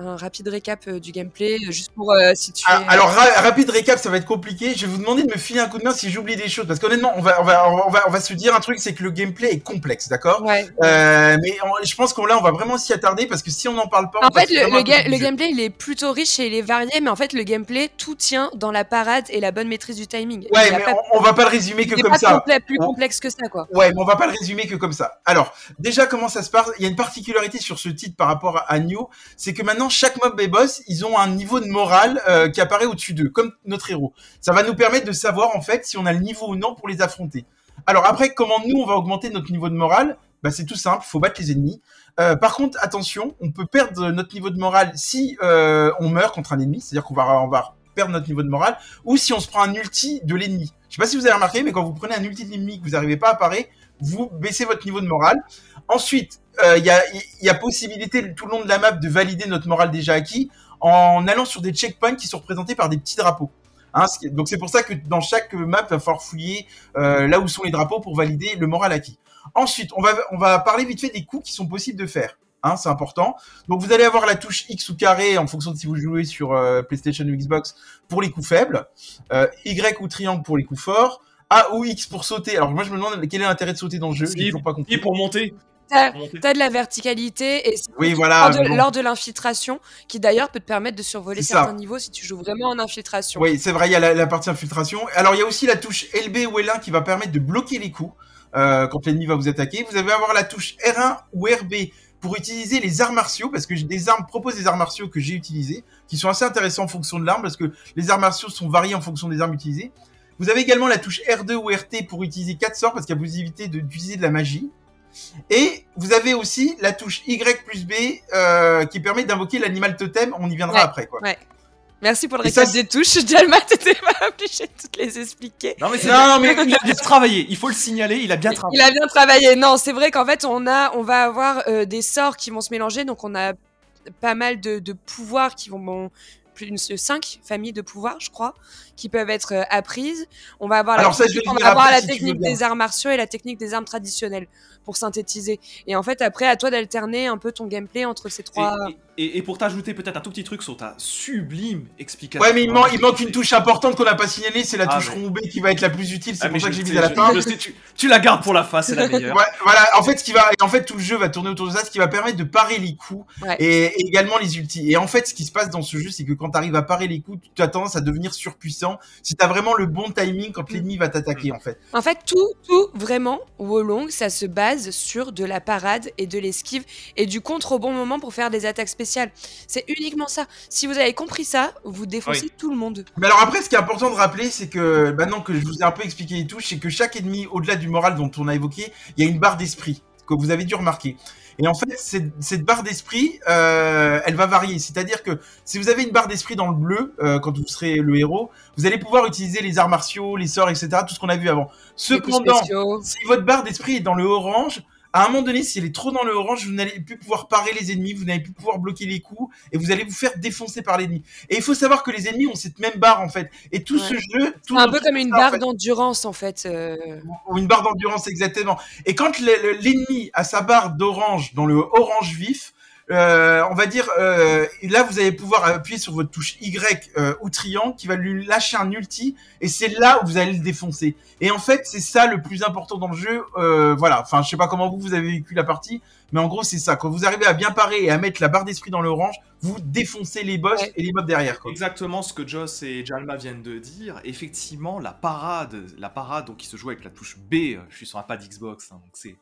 un rapide récap euh, du gameplay, euh, juste pour euh, situer Ah, alors ra- rapide récap, ça va être compliqué. Je vais vous demander de me filer un coup de main si j'oublie des choses, parce qu'honnêtement, on va, on va, on va, on va se dire un truc, c'est que le gameplay est complexe, d'accord? Ouais. euh, Mais on- je pense qu'on là, on va vraiment s'y attarder parce que si on n'en parle pas, on En fait, le, ga- gameplay, il est plutôt riche et il est varié, mais en fait, le gameplay, tout tient dans la parade et la bonne maîtrise du timing. Ouais, mais pas, on, va pas le résumer que il comme pas ça. complet- plus On- complexe que ça, quoi. Ouais, mais on va pas le résumer que comme ça. Alors, déjà, comment ça se passe? Il y a une particularité sur ce titre par rapport à Nioh, c'est que maintenant, chaque mob et boss, ils ont un niveau de morale euh, qui apparaît au-dessus d'eux, comme notre héros. Ça va nous permettre de savoir, en fait, si on a le niveau ou non pour les affronter. Alors après, comment nous, on va augmenter notre niveau de morale? Bah, C'est tout simple, faut battre les ennemis. Euh, par contre, attention, on peut perdre notre niveau de morale si euh, on meurt contre un ennemi, c'est-à-dire qu'on va, perdre notre niveau de morale, ou si on se prend un ulti de l'ennemi. Je sais pas si vous avez remarqué, mais quand vous prenez un ulti de l'ennemi que vous n'arrivez pas à parer, vous baissez votre niveau de morale. Ensuite, il y, a, il y a possibilité tout le long de la map de valider notre morale déjà acquis en allant sur des checkpoints qui sont représentés par des petits drapeaux. Hein, donc c'est pour ça que dans chaque map, il va falloir fouiller euh, là où sont les drapeaux pour valider le moral acquis. Ensuite, on va, on va parler vite fait des coups qui sont possibles de faire. Hein, c'est important. Donc vous allez avoir la touche X ou carré en fonction de si vous jouez sur euh, PlayStation ou Xbox pour les coups faibles, euh, Y ou triangle pour les coups forts, A ou X pour sauter. Alors moi je me demande quel est l'intérêt de sauter dans le jeu. J'ai toujours pas compris. Et pour monter. T'as de la verticalité et c'est Oui, voilà. lors de, mais bon. lors de l'infiltration, qui d'ailleurs peut te permettre de survoler C'est ça. certains niveaux si tu joues vraiment en infiltration. Oui, c'est vrai, il y a la, la partie infiltration. Alors, il y a aussi la touche LB ou L1 qui va permettre de bloquer les coups euh, quand l'ennemi va vous attaquer. Vous allez avoir la touche R1 ou RB pour utiliser les arts martiaux, parce que j'ai des armes proposent des arts martiaux que j'ai utilisés, qui sont assez intéressants en fonction de l'arme, parce que les arts martiaux sont variés en fonction des armes utilisées. Vous avez également la touche R2 ou RT pour utiliser 4 sorts, parce qu'il y a possibilité de- d'utiliser de la magie. Et vous avez aussi la touche Y plus B euh, qui permet d'invoquer l'animal totem. On y viendra Ouais. après, quoi. Merci pour le Et ça, récap des touches. Jalma, t'étais pas obligé de toutes les expliquer. Non mais c'est Non, mais il a bien travaillé. Il faut le signaler. Il a bien travaillé. Il a bien travaillé. Non, c'est vrai qu'en fait, on a, on va avoir euh, des sorts qui vont se mélanger. Donc, on a pas mal de, de pouvoirs qui vont, plus cinq familles de pouvoirs, je crois, qui peuvent être euh, apprises. On va avoir Alors la, ça, je vais on le va dire avoir après, la si tu veux technique des arts martiaux et la technique des armes traditionnelles pour synthétiser. Et en fait, après, à toi d'alterner un peu ton gameplay entre ces trois. Et, et- et pour t'ajouter peut-être un tout petit truc sur ta sublime explication. Ouais, mais il, man- il manque une touche importante qu'on n'a pas signalée, c'est la Ah, touche rond B qui va être la plus utile. C'est Ah, pour ça que j'ai mis à la je- fin. je sais, tu, tu la gardes pour la fin, c'est la meilleure. Ouais, voilà, en fait, ce qui va, et en fait, tout le jeu va tourner autour de ça, ce qui va permettre de parer les coups Ouais. et, et également les ultis. Et en fait, ce qui se passe dans ce jeu, c'est que quand tu arrives à parer les coups, tu as tendance à devenir surpuissant si tu as vraiment le bon timing quand l'ennemi va t'attaquer, en fait. En fait, tout, tout, vraiment, Wolong, ça se base sur de la parade et de l'esquive et du contre au bon moment pour faire des attaques spéciales. C'est uniquement ça. Si vous avez compris ça, vous défoncez tout le monde. Mais alors après, ce qui est important de rappeler, c'est que maintenant que je vous ai un peu expliqué les touches, c'est que chaque ennemi, au-delà du moral dont on a évoqué, il y a une barre d'esprit que vous avez dû remarquer. Et en fait, cette, cette barre d'esprit, euh, elle va varier. C'est-à-dire que si vous avez une barre d'esprit dans le bleu, euh, quand vous serez le héros, vous allez pouvoir utiliser les arts martiaux, les sorts, etc., tout ce qu'on a vu avant. Cependant, si votre barre d'esprit est dans le orange, à un moment donné, si elle est trop dans le orange, vous n'allez plus pouvoir parer les ennemis, vous n'allez plus pouvoir bloquer les coups, et vous allez vous faire défoncer par l'ennemi. Et il faut savoir que les ennemis ont cette même barre en fait. Et tout Ouais. ce jeu, tout un peu comme une ça, en barre fait, d'endurance, en fait. euh. ou une barre d'endurance exactement. Et quand le- le- l'ennemi a sa barre d'orange dans le orange vif, euh, on va dire, euh, là vous allez pouvoir appuyer sur votre touche Y euh, ou triangle qui va lui lâcher un ulti et c'est là où vous allez le défoncer. Et en fait c'est ça le plus important dans le jeu. Voilà, enfin je sais pas comment vous vous avez vécu la partie, mais en gros c'est ça. Quand vous arrivez à bien parer et à mettre la barre d'esprit dans le orange, vous défoncez les boss Ouais. et les mobs derrière. Quoi. Exactement ce que Joss et Jalma viennent de dire. Effectivement, la parade, la parade donc qui se joue avec la touche B. Je suis sur un pad Xbox, hein, donc c'est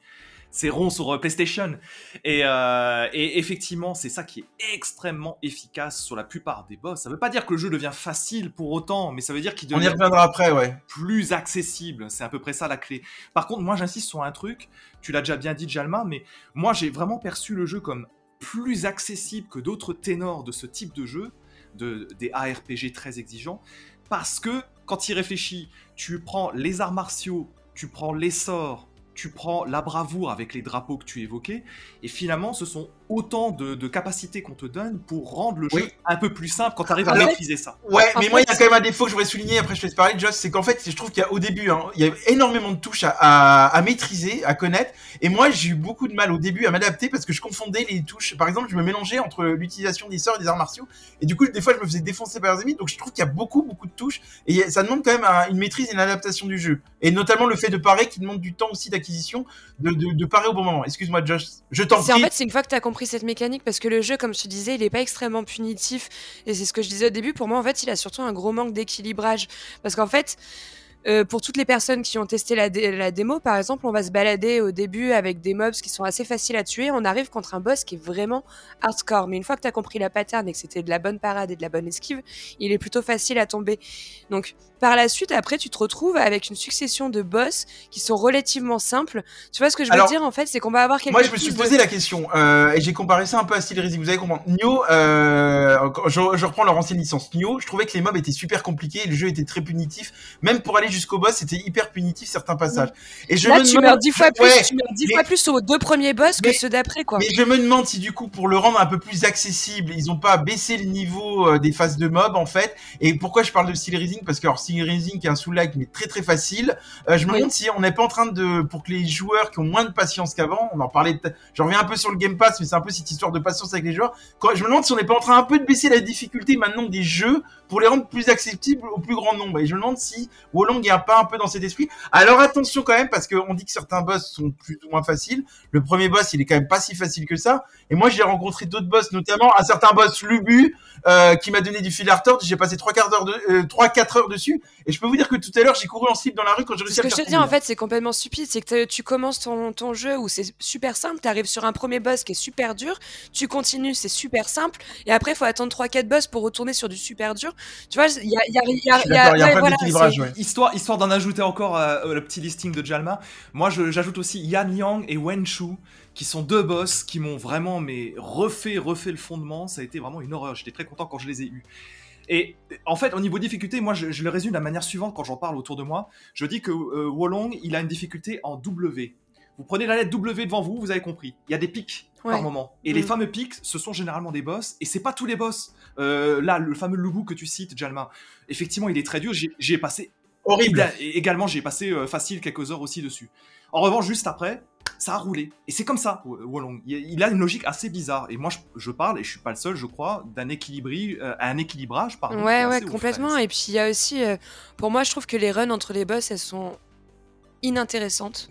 c'est rond sur euh, PlayStation. Et, euh, et effectivement, c'est ça qui est extrêmement efficace sur la plupart des boss. Ça veut pas dire que le jeu devient facile pour autant, mais ça veut dire qu'il On y devient reviendra après, ouais. plus accessible. C'est à peu près ça la clé. Par contre, moi j'insiste sur un truc. Tu l'as déjà bien dit, Jalma, mais moi j'ai vraiment perçu le jeu comme plus accessible que d'autres ténors de ce type de jeu, de, des ARPG très exigeants, parce que quand il réfléchit, tu prends les arts martiaux, tu prends les sorts, tu prends la bravoure avec les drapeaux que tu évoquais, et finalement ce sont autant de, de capacités qu'on te donne pour rendre le jeu Oui. un peu plus simple quand tu arrives à Alors- maîtriser ça. Ouais, mais moi, il y a quand même un défaut que je voudrais souligner, après je te laisse parler, Joss, c'est qu'en fait, je trouve qu'il y a au début, hein, il y a énormément de touches à, à, à maîtriser, à connaître, et moi, j'ai eu beaucoup de mal au début à m'adapter parce que je confondais les touches. Par exemple, je me mélangeais entre l'utilisation des sorts et des arts martiaux, et du coup, des fois, je me faisais défoncer par les ennemis, donc je trouve qu'il y a beaucoup, beaucoup de touches, et ça demande quand même un- une maîtrise et une adaptation du jeu. Et notamment le fait de parer qui demande du temps aussi d'acquisition, de, de, de parer au bon moment. Excuse-moi, Joss, je t'en C'est en prie. fait, c'est une fois que tu as compris cette mécanique, parce que le jeu, comme je te disais, il est pas extrêmement punitif. Et c'est ce que je disais au début. Pour moi, en fait, il a surtout un gros manque d'équilibrage. Parce qu'en fait, euh, pour toutes les personnes qui ont testé la, dé- la démo, par exemple, on va se balader au début avec des mobs qui sont assez faciles à tuer. On arrive contre un boss qui est vraiment hardcore. Mais une fois que tu as compris la pattern et que c'était de la bonne parade et de la bonne esquive, il est plutôt facile à tomber. Donc, par la suite, après, tu te retrouves avec une succession de boss qui sont relativement simples. Tu vois ce que je veux Alors, dire, en fait? C'est qu'on va avoir quelques Moi, je me suis de- posé la question euh, et j'ai comparé ça un peu à Steel Rising. Vous allez comprendre. Nioh, euh, je, je reprends leur ancienne licence Nioh, je trouvais que les mobs étaient super compliqués et le jeu était très punitif, même pour aller aller jusqu'au boss, c'était hyper punitif certains passages. Et je Là, me tu demande- meurs dix fois plus, Ouais, tu meurs dix mais- fois plus aux deux premiers boss mais- que ceux d'après, quoi. Mais je me demande si du coup, pour le rendre un peu plus accessible, ils ont pas baissé le niveau euh, des phases de mob en fait. Et pourquoi je parle de Steel Rising? Parce que alors Steel Rising qui est un sous-like mais très très facile. Euh, je me Oui. demande si on n'est pas en train de, pour que les joueurs qui ont moins de patience qu'avant, on en parlait. peut- Je reviens un peu sur le Game Pass, mais c'est un peu cette histoire de patience avec les joueurs. Quand, je me demande si on n'est pas en train un peu de baisser la difficulté maintenant des jeux pour les rendre plus accessibles au plus grand nombre. Et je me demande si Wolong est pas un peu dans cet esprit. Alors attention quand même parce qu'on dit que certains boss sont plus ou moins faciles. Le premier boss, il est quand même pas si facile que ça. Et moi, j'ai rencontré d'autres boss, notamment un certain boss Lubu, euh, qui m'a donné du fil à retordre. J'ai passé trois quarts d'heure, de, euh, trois quatre heures dessus. Et je peux vous dire que tout à l'heure, j'ai couru en slip dans la rue quand j'ai réussi Ce à que le je te dis en fait, c'est complètement stupide. C'est que tu commences ton, ton jeu où c'est super simple, tu arrives sur un premier boss qui est super dur, tu continues, c'est super simple, et après il faut attendre 3-4 boss pour retourner sur du super dur. Tu vois, il y a, il y a, il y a- il y a- il y a ouais, voilà, ouais. Histoire, histoire d'en ajouter encore euh, le petit listing de Jalma, moi j'ajoute aussi Yan Yang et Wen Shu, qui sont deux boss qui m'ont vraiment mais refait, refait le fondement. Ça a été vraiment une horreur. J'étais très content quand je les ai eus. Et en fait, au niveau difficulté, moi je, je le résume de la manière suivante quand j'en parle autour de moi. Je dis que euh, Wolong, il a une difficulté en W. Vous prenez la lettre W devant vous, vous avez compris. Il y a des pics par moment. Et les Mm. fameux pics, ce sont généralement des boss. Et c'est pas tous les boss. Euh, là, le fameux Lubu que tu cites, Jalma, effectivement, il est très dur. J'y ai passé Horrible. Également, j'ai passé euh, facile quelques heures aussi dessus. En revanche, juste après, ça a roulé. Et c'est comme ça, Wolong. Il a une logique assez bizarre. Et moi, je, je parle, et je suis pas le seul, je crois, d'un équilibri, euh, un équilibrage, pardon. Ouais, ouais, complètement. Et puis il y a aussi, euh, pour moi, je trouve que les runs entre les boss, elles sont inintéressantes.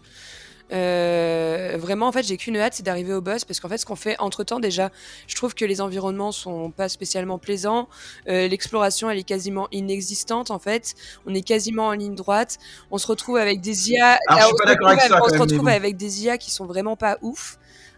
Euh, vraiment, en fait, j'ai qu'une hâte, c'est d'arriver au boss parce qu'en fait, ce qu'on fait entre temps, déjà, je trouve que les environnements sont pas spécialement plaisants. Euh, L'exploration, elle est quasiment inexistante en fait. On est quasiment en ligne droite. On se retrouve avec des IA. Alors, je suis on pas se d'accord avec retrouve- ça, On se avec des IA qui sont vraiment pas ouf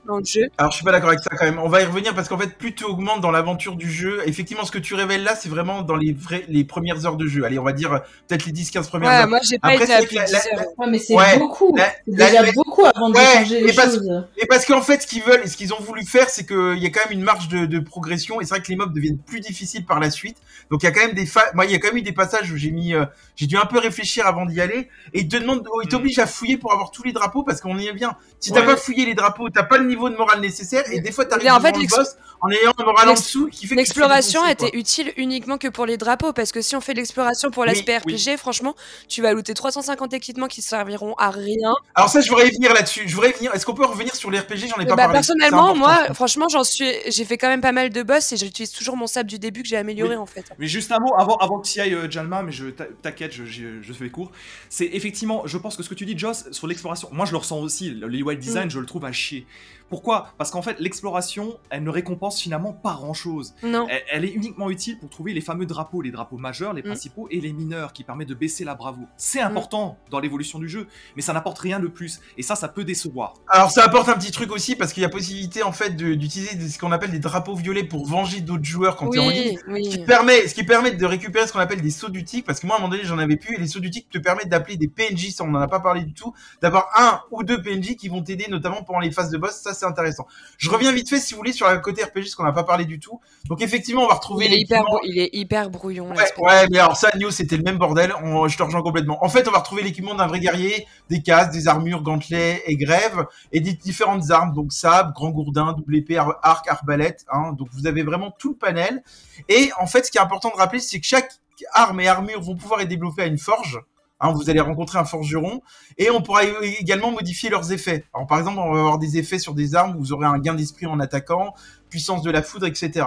dans le jeu. Alors je suis pas d'accord avec ça quand même. On va y revenir parce qu'en fait plus tu augmentes dans l'aventure du jeu, effectivement ce que tu révèles là c'est vraiment dans les vrais les premières heures de jeu. Allez on va dire peut-être les 10-15 premières Ouais, heures. moi, j'ai pas Après, été à la- 10 heures. Ouais, mais c'est Ouais. beaucoup. La- déjà la- beaucoup avant de changer les parce- choses. Et parce qu'en fait, ce qu'ils veulent, ce qu'ils ont voulu faire, c'est qu'il y a quand même une marge de, de progression. Et c'est vrai que les mobs deviennent plus difficiles par la suite. Donc il y a quand même des fa- moi, il y a quand même eu des passages où j'ai mis, euh, j'ai dû un peu réfléchir avant d'y aller. Et ils te demandent, oh, ils Mm. t'obligent à fouiller pour avoir tous les drapeaux parce qu'on y est bien. Si t'as Ouais. pas fouillé les drapeaux, t'as pas le niveau de morale nécessaire. Et des fois, t'arrives Mais en fait, boss en ayant le moral en dessous, qui fait tu L'exploration était utile uniquement que pour les drapeaux, parce que si on fait de l'exploration pour Oui, l'aspect RPG, franchement, tu vas looter 350 équipements qui serviront à rien. Alors ça, je voudrais venir là-dessus. Je voudrais venir. Est-ce qu'on peut revenir sur les RPG J'en ai pas Bah, parlé. personnellement, moi, franchement, j'en suis, j'ai fait quand même pas mal de boss et j'utilise toujours mon sable du début que j'ai amélioré Oui. en fait. Mais juste un mot avant, avant que tu y ailles, euh, Jalma, mais je t'inquiète, je, je, je fais court. C'est effectivement, je pense que ce que tu dis, Joss, sur l'exploration, moi je le ressens aussi. Le UI design, Mm. je le trouve à chier. Pourquoi? Parce qu'en fait, l'exploration, elle ne récompense finalement pas grand chose. Non. Elle, elle est uniquement utile pour trouver les fameux drapeaux, les drapeaux majeurs, les Mm. principaux et les mineurs, qui permettent de baisser la bravoure. C'est important dans l'évolution du jeu, mais ça n'apporte rien de plus. Et ça, ça peut décevoir. Alors ça apporte un petit truc aussi parce qu'il y a possibilité en fait d'utiliser ce qu'on appelle des drapeaux violets pour venger d'autres joueurs quand t'es en ligne. Oui, Ce qui permet, ce qui permet de récupérer ce qu'on appelle des sauts du tic, parce que moi à un moment donné j'en avais plus, et les sauts du tic te permettent d'appeler des PNJ, ça on en a pas parlé du tout, d'avoir un ou deux PNJ qui vont t'aider notamment pendant les phases de boss, ça c'est intéressant. Je reviens vite fait si vous voulez sur le côté RPG, ce qu'on n'a pas parlé du tout. Donc effectivement on va retrouver Il est, hyper, l'équipement- brou- il est hyper brouillon. Ouais, mais alors ça, Nio, c'était le même bordel. On- je te rejoins complètement. En fait, on va retrouver l'équipement d'un vrai guerrier, des casques, des armures, gantelets et grèves, et des différentes armes, donc sabre, grand gourdin, double épée, ar- arc, arbalète. Hein, donc vous avez vraiment tout le panel. Et en fait, ce qui est important de rappeler, c'est que chaque arme et armure vont pouvoir être développées à une forge. Hein, vous allez rencontrer un forgeron et on pourra également modifier leurs effets. Alors par exemple, on va avoir des effets sur des armes où vous aurez un gain d'esprit en attaquant, puissance de la foudre, etc.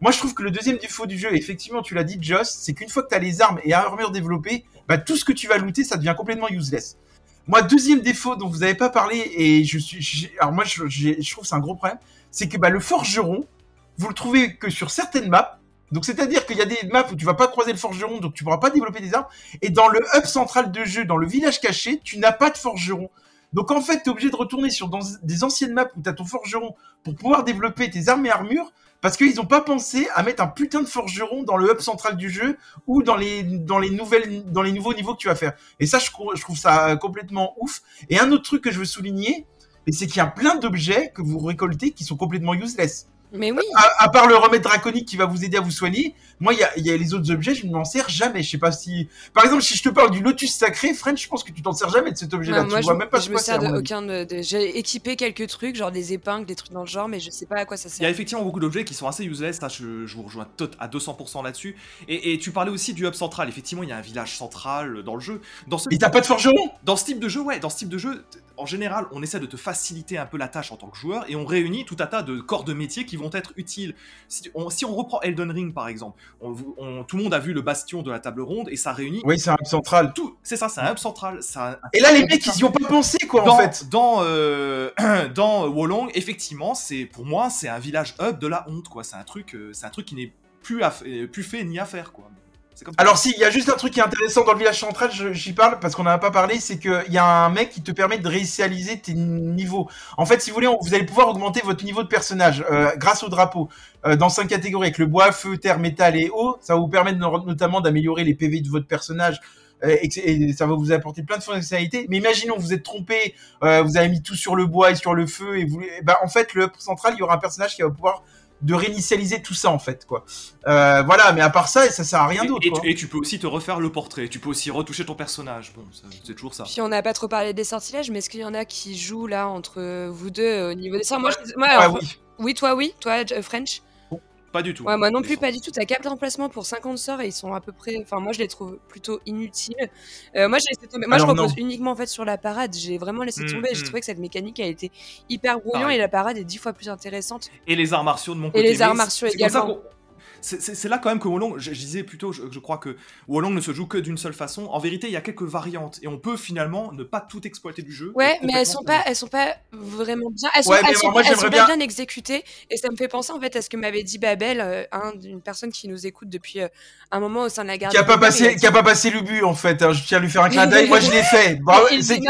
Moi, je trouve que le deuxième défaut du jeu, effectivement, tu l'as dit, Joss, c'est qu'une fois que tu as les armes et armures développées, bah, tout ce que tu vas looter, ça devient complètement useless. Moi, deuxième défaut dont vous n'avez pas parlé, et je suis, alors moi, je, trouve c'est un gros problème, c'est que bah, le forgeron, vous le trouvez que sur certaines maps. Donc, c'est-à-dire qu'il y a des maps où tu vas pas croiser le forgeron, donc tu pourras pas développer des armes. Et dans le hub central de jeu, dans le village caché, tu n'as pas de forgeron. Donc, en fait, tu es obligé de retourner sur des anciennes maps où tu as ton forgeron pour pouvoir développer tes armes et armures parce qu'ils n'ont pas pensé à mettre un putain de forgeron dans le hub central du jeu ou dans les dans les nouvelles dans les nouveaux niveaux que tu vas faire. Et ça, je, trouve- ça complètement ouf. Et un autre truc que je veux souligner, c'est qu'il y a plein d'objets que vous récoltez qui sont complètement useless. Mais oui. À, à part le remède draconique qui va vous aider à vous soigner, moi, il y a, il y a les autres objets, je ne m'en sers jamais. Je sais pas si. Par exemple, si je te parle du lotus sacré, French, je pense que tu t'en sers jamais de cet objet-là. Tu moi, vois je, même pas je ce me sers de aucun de, de- J'ai équipé quelques trucs, genre des épingles, des trucs dans le genre, mais je sais pas à quoi ça Il y a sert. effectivement beaucoup d'objets qui sont assez useless, ça, je, je vous rejoins tot- à 200% là-dessus. Et, et tu parlais aussi du hub central, effectivement il y a un village central dans le jeu. Dans ce, Et t'as pas de forgeron? Dans ce type de jeu, ouais, dans ce type de jeu, en général on essaie de te faciliter un peu la tâche en tant que joueur et on réunit tout un tas de corps de métier qui vont être utiles. Si on, si on reprend Elden Ring par exemple, on- on- tout le monde a vu le bastion de la table ronde et ça réunit Oui, c'est un hub central. tout. C'est ça, c'est un hub central. Ça, Et là, les mecs, ils y ont pas pensé, quoi, dans, en fait. dans, euh, dans Wolong, effectivement, c'est pour moi, c'est un village hub de la honte, quoi. C'est un truc, euh, c'est un truc qui n'est plus, à euh, plus fait ni à faire, quoi. Alors si, il y a juste un truc qui est intéressant dans le village central, j'y parle parce qu'on n'en a pas parlé, c'est qu'il y a un mec qui te permet de réinitialiser tes niveaux. En fait, si vous voulez, vous allez pouvoir augmenter votre niveau de personnage euh, grâce au drapeau euh, dans cinq catégories avec le bois, feu, terre, métal et eau. Ça va vous permettre no- notamment d'améliorer les PV de votre personnage. euh, et, ça va vous apporter plein de fonctionnalités. Mais imaginons, vous êtes trompé, vous avez mis tout sur le bois et sur le feu, et eh ben, en fait, le central, il y aura un personnage qui va pouvoir de réinitialiser tout ça en fait quoi. Euh, voilà, mais à part ça, ça sert à rien d'autre. et, tu- et tu peux aussi te refaire le portrait, tu peux aussi retoucher ton personnage. Bon, ça- c'est toujours ça. Puis on n'a pas trop parlé des sortilèges, mais est-ce qu'il y en a qui jouent là entre vous deux au niveau des sorts? Moi, je- moi, alors, oui. oui, toi, oui, toi, euh, French? Pas du tout. Ouais, moi non plus, pas du tout. T'as 4 emplacements pour 50 sorts et ils sont à peu près. Enfin, moi je les trouve plutôt inutiles. Euh, moi, j'ai laissé tomber. Moi, Alors, je repose non. uniquement en fait sur la parade. J'ai vraiment laissé Mm, tomber. J'ai mm. trouvé que cette mécanique a été hyper brouillon Pareil. et la parade est 10 fois plus intéressante. Et les arts martiaux de mon Et côté. les arts martiaux également. C'est là quand même que Wolong, je, je disais plutôt, je, je crois que Wolong ne se joue que d'une seule façon. En vérité, il y a quelques variantes et on peut finalement ne pas tout exploiter du jeu. Ouais, mais elles sont pas, elles sont pas vraiment bien. Elles sont, Ouais, mais elles sont, moi, elles sont j'aimerais pas bien- bien exécutées et ça me fait penser en fait à ce que m'avait dit Babel, euh, un- une personne qui nous écoute depuis euh, un moment au sein de la garde. qui a pas passé, qui a pas passé le but en fait. hein. Je tiens à lui faire un clin d'œil. Moi, je l'ai fait. C'est dit-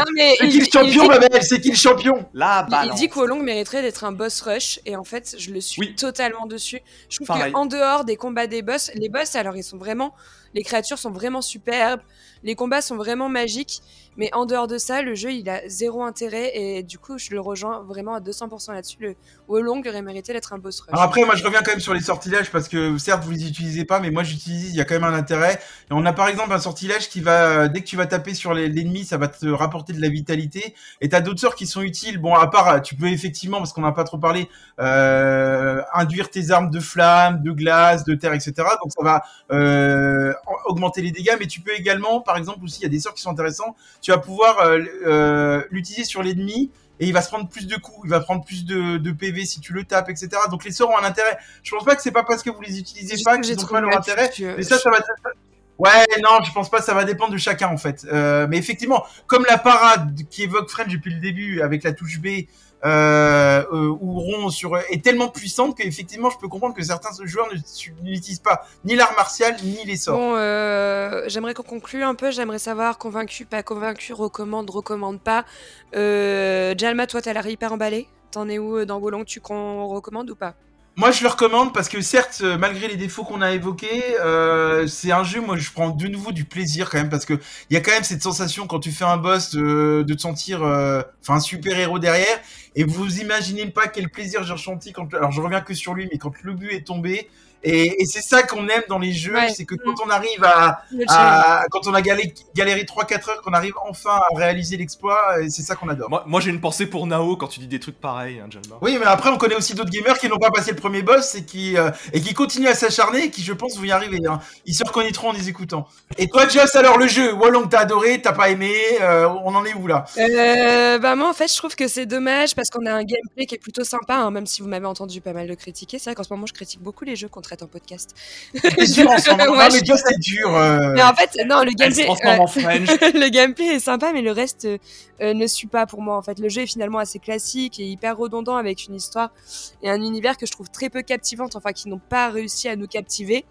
qui le champion, dit- Babel? C'est qui le champion? La Il- balance. Il dit qu'Olong mériterait d'être un boss rush et en fait je le suis Oui. totalement dessus. Je trouve qu'en dehors des combats des boss, les boss alors ils sont vraiment, les créatures sont vraiment superbes, les combats sont vraiment magiques, mais en dehors de ça le jeu il a zéro intérêt et du coup je le rejoins vraiment à 200% là-dessus. Le Olong aurait mérité d'être un boss rush. Alors après, moi, je reviens quand même sur les sortilèges parce que certes, vous les utilisez pas, mais moi, j'utilise. Il y a quand même un intérêt. On a par exemple un sortilège qui va, dès que tu vas taper sur l'ennemi, ça va te rapporter de la vitalité. Et t'as d'autres sorts qui sont utiles. Bon, à part, tu peux effectivement, parce qu'on n'a pas trop parlé, euh, induire tes armes de flammes, de glace, de terre, etc. Donc ça va euh, augmenter les dégâts. Mais tu peux également, par exemple, aussi, il y a des sorts qui sont intéressants. Tu vas pouvoir euh, euh, l'utiliser sur l'ennemi et il va se prendre plus de coups, il va prendre plus de, de PV si tu le tapes, etc. Donc les sorts ont un intérêt. Je pense pas que c'est pas parce que vous les utilisez pas que qu'ils ont pas leur intérêt. Mais ça, ça va. Ouais, non, je pense pas. Ça va dépendre de chacun en fait. Euh, mais effectivement, comme la parade qui évoque French depuis le début avec la touche B euh, euh, ou rond sur est tellement puissante qu'effectivement, je peux comprendre que certains joueurs n'utilisent pas ni l'art martial ni les sorts. Euh, j'aimerais qu'on conclue un peu. J'aimerais savoir convaincu, pas convaincu, recommande, recommande pas. Euh, Jalma, toi, t'as l'air hyper emballé. T'en es où euh, dans Wolong Tu qu'on recommande ou pas? Moi, je le recommande parce que certes, euh, malgré les défauts qu'on a évoqués, euh, c'est un jeu. Moi, je prends de nouveau du plaisir quand même parce que il y a quand même cette sensation quand tu fais un boss de, de te sentir, euh, un super héros derrière. Et vous imaginez pas quel plaisir j'ai ressenti quand. Alors, je reviens que sur lui, mais quand le but est tombé. Et, et c'est ça qu'on aime dans les jeux, Ouais. c'est que quand on arrive à, quand on a galé- galéré 3-4 heures, qu'on arrive enfin à réaliser l'exploit, c'est ça qu'on adore. Moi, moi, j'ai une pensée pour Nao quand tu dis des trucs pareils, hein, Jalma. Oui, mais après, on connaît aussi d'autres gamers qui n'ont pas passé le premier boss et qui, euh, et qui continuent à s'acharner et qui, je pense, vont y arriver. Hein. Ils se reconnaîtront en les écoutant. Et toi, Joss, alors, le jeu, Wallong, t'as adoré, t'as pas aimé, euh, on en est où là? Euh, bah moi en fait je trouve que c'est dommage parce qu'on a un gameplay qui est plutôt sympa hein, même si vous m'avez entendu pas mal le critiquer c'est vrai qu'en ce moment je critique beaucoup les jeux qu'on en podcast C'est dur. Ouais, Non, je- Joss, c'est dur. euh. mais en fait non le gameplay euh, le gameplay est sympa mais le reste euh, ne suit pas pour moi en fait le jeu est finalement assez classique et hyper redondant avec une histoire et un univers que je trouve très peu captivante enfin qui n'ont pas réussi à nous captiver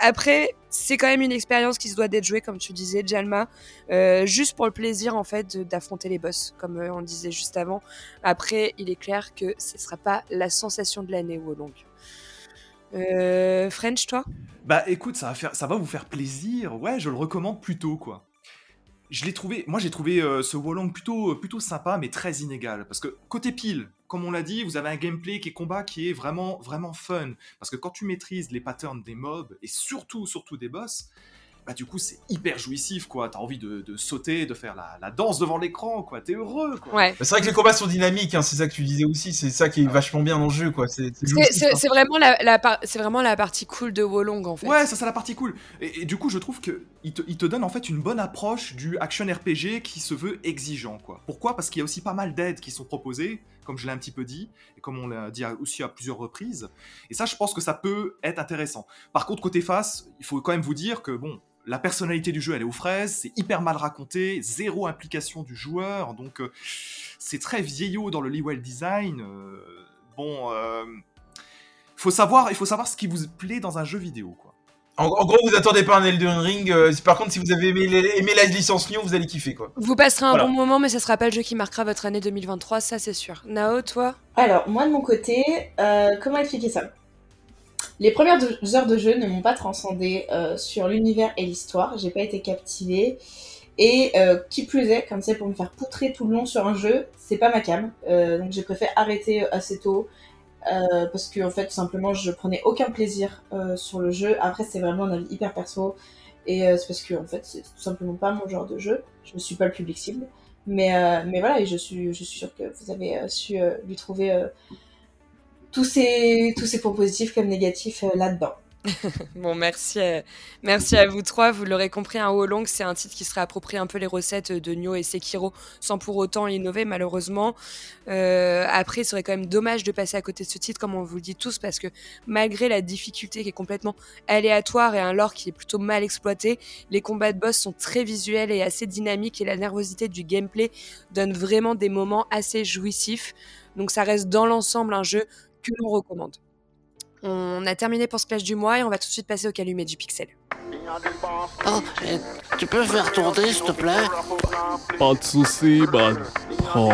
après, c'est quand même une expérience qui se doit d'être jouée, comme tu disais, Jalma, euh, juste pour le plaisir en fait d'affronter les boss, comme on disait juste avant. Après, il est clair que ce sera pas la sensation de l'année au long. Euh, French, toi? Bah écoute, ça va, faire, ça va vous faire plaisir. Ouais, je le recommande plutôt, quoi. Je l'ai trouvé, moi j'ai trouvé euh, ce Wolong plutôt, plutôt sympa, mais très inégal. Parce que côté pile, comme on l'a dit, vous avez un gameplay qui est combat qui est vraiment, vraiment fun. Parce que quand tu maîtrises les patterns des mobs, et surtout, surtout des boss, bah du coup c'est hyper jouissif quoi. T'as envie de, de, sauter, de faire la, la danse devant l'écran quoi. T'es heureux quoi. Ouais. C'est vrai que les combats sont dynamiques, hein, c'est ça que tu disais aussi. C'est ça qui est vachement bien dans le jeu quoi. C'est hein. vraiment la, la par- c'est vraiment la partie cool de Wolong en fait. Ouais, ça c'est la partie cool. Et, et du coup, je trouve que il te, il te donne en fait une bonne approche du action RPG qui se veut exigeant, quoi. Pourquoi? Parce qu'il y a aussi pas mal d'aides qui sont proposées, comme je l'ai un petit peu dit, et comme on l'a dit aussi à plusieurs reprises. Et ça, je pense que ça peut être intéressant. Par contre, côté face, il faut quand même vous dire que bon. La personnalité du jeu, elle est aux fraises, c'est hyper mal raconté, zéro implication du joueur, donc euh, c'est très vieillot dans le level design. euh, bon, euh, faut savoir, il faut savoir ce qui vous plaît dans un jeu vidéo, quoi. En, en gros, vous attendez pas un Elden Ring. euh, par contre, si vous avez aimé, la licence Nioh, vous allez kiffer quoi. Vous passerez un Voilà. bon moment, mais ça sera pas le jeu qui marquera votre année 2023, ça c'est sûr. Nao, toi? Alors, moi de mon côté, euh, comment expliquer ça? Les premières deux heures de jeu ne m'ont pas transcendé euh, sur l'univers et l'histoire, j'ai pas été captivée. Et euh, qui plus est, comme c'est pour me faire poutrer tout le long sur un jeu, c'est pas ma cam. Euh, donc j'ai préféré arrêter assez tôt. Euh, parce que en fait simplement je prenais aucun plaisir euh, sur le jeu. Après c'est vraiment un avis hyper perso et euh, c'est parce que en fait c'est tout simplement pas mon genre de jeu. Je ne suis pas le public cible. Mais, mais voilà, et je suis, je suis sûre que vous avez su lui trouver tous, ces, tous ces points positifs comme négatifs là-dedans. Bon, merci, euh, merci à vous trois. Vous l'aurez compris, un Wolong, c'est un titre qui serait approprié un peu les recettes de Nioh et Sekiro, sans pour autant innover, malheureusement. Euh, après, il serait quand même dommage de passer à côté de ce titre, comme on vous le dit tous, parce que malgré la difficulté qui est complètement aléatoire et un lore qui est plutôt mal exploité, les combats de boss sont très visuels et assez dynamiques, et la nervosité du gameplay donne vraiment des moments assez jouissifs. Donc, ça reste dans l'ensemble un jeu que l'on recommande. On a terminé pour ce clash du mois et on va tout de suite passer au calumet du pixel. Oh, tu peux faire tourner, s'il te plaît? Pas de soucis, man. Oh.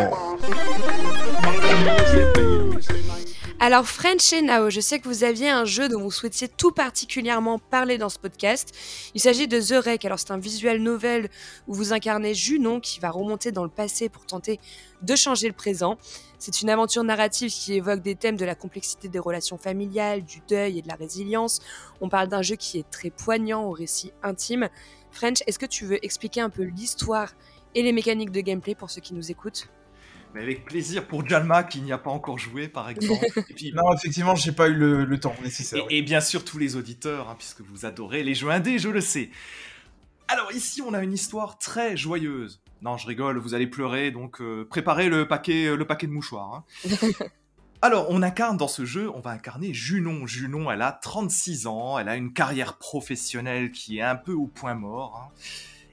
Alors French et Nao, je sais que vous aviez un jeu dont vous souhaitiez tout particulièrement parler dans ce podcast. Il s'agit de The Rec. Alors c'est un visual novel où vous incarnez Junon qui va remonter dans le passé pour tenter de changer le présent. C'est une aventure narrative qui évoque des thèmes de la complexité des relations familiales, du deuil et de la résilience. On parle d'un jeu qui est très poignant au récit intime. French, est-ce que tu veux expliquer un peu l'histoire et les mécaniques de gameplay pour ceux qui nous écoutent? Mais avec plaisir pour Jalma qui n'y a pas encore joué, par exemple. Et puis, Non, effectivement, j'ai pas eu le, le temps nécessaire. Et, et bien sûr tous les auditeurs, hein, puisque vous adorez les jeux indés, je le sais. Alors ici, on a une histoire très joyeuse. Non, je rigole, vous allez pleurer, donc euh, préparez le paquet, le paquet de mouchoirs. hein. Alors, on incarne dans ce jeu, on va incarner Junon. Junon, elle a 36 ans, elle a une carrière professionnelle qui est un peu au point mort, hein.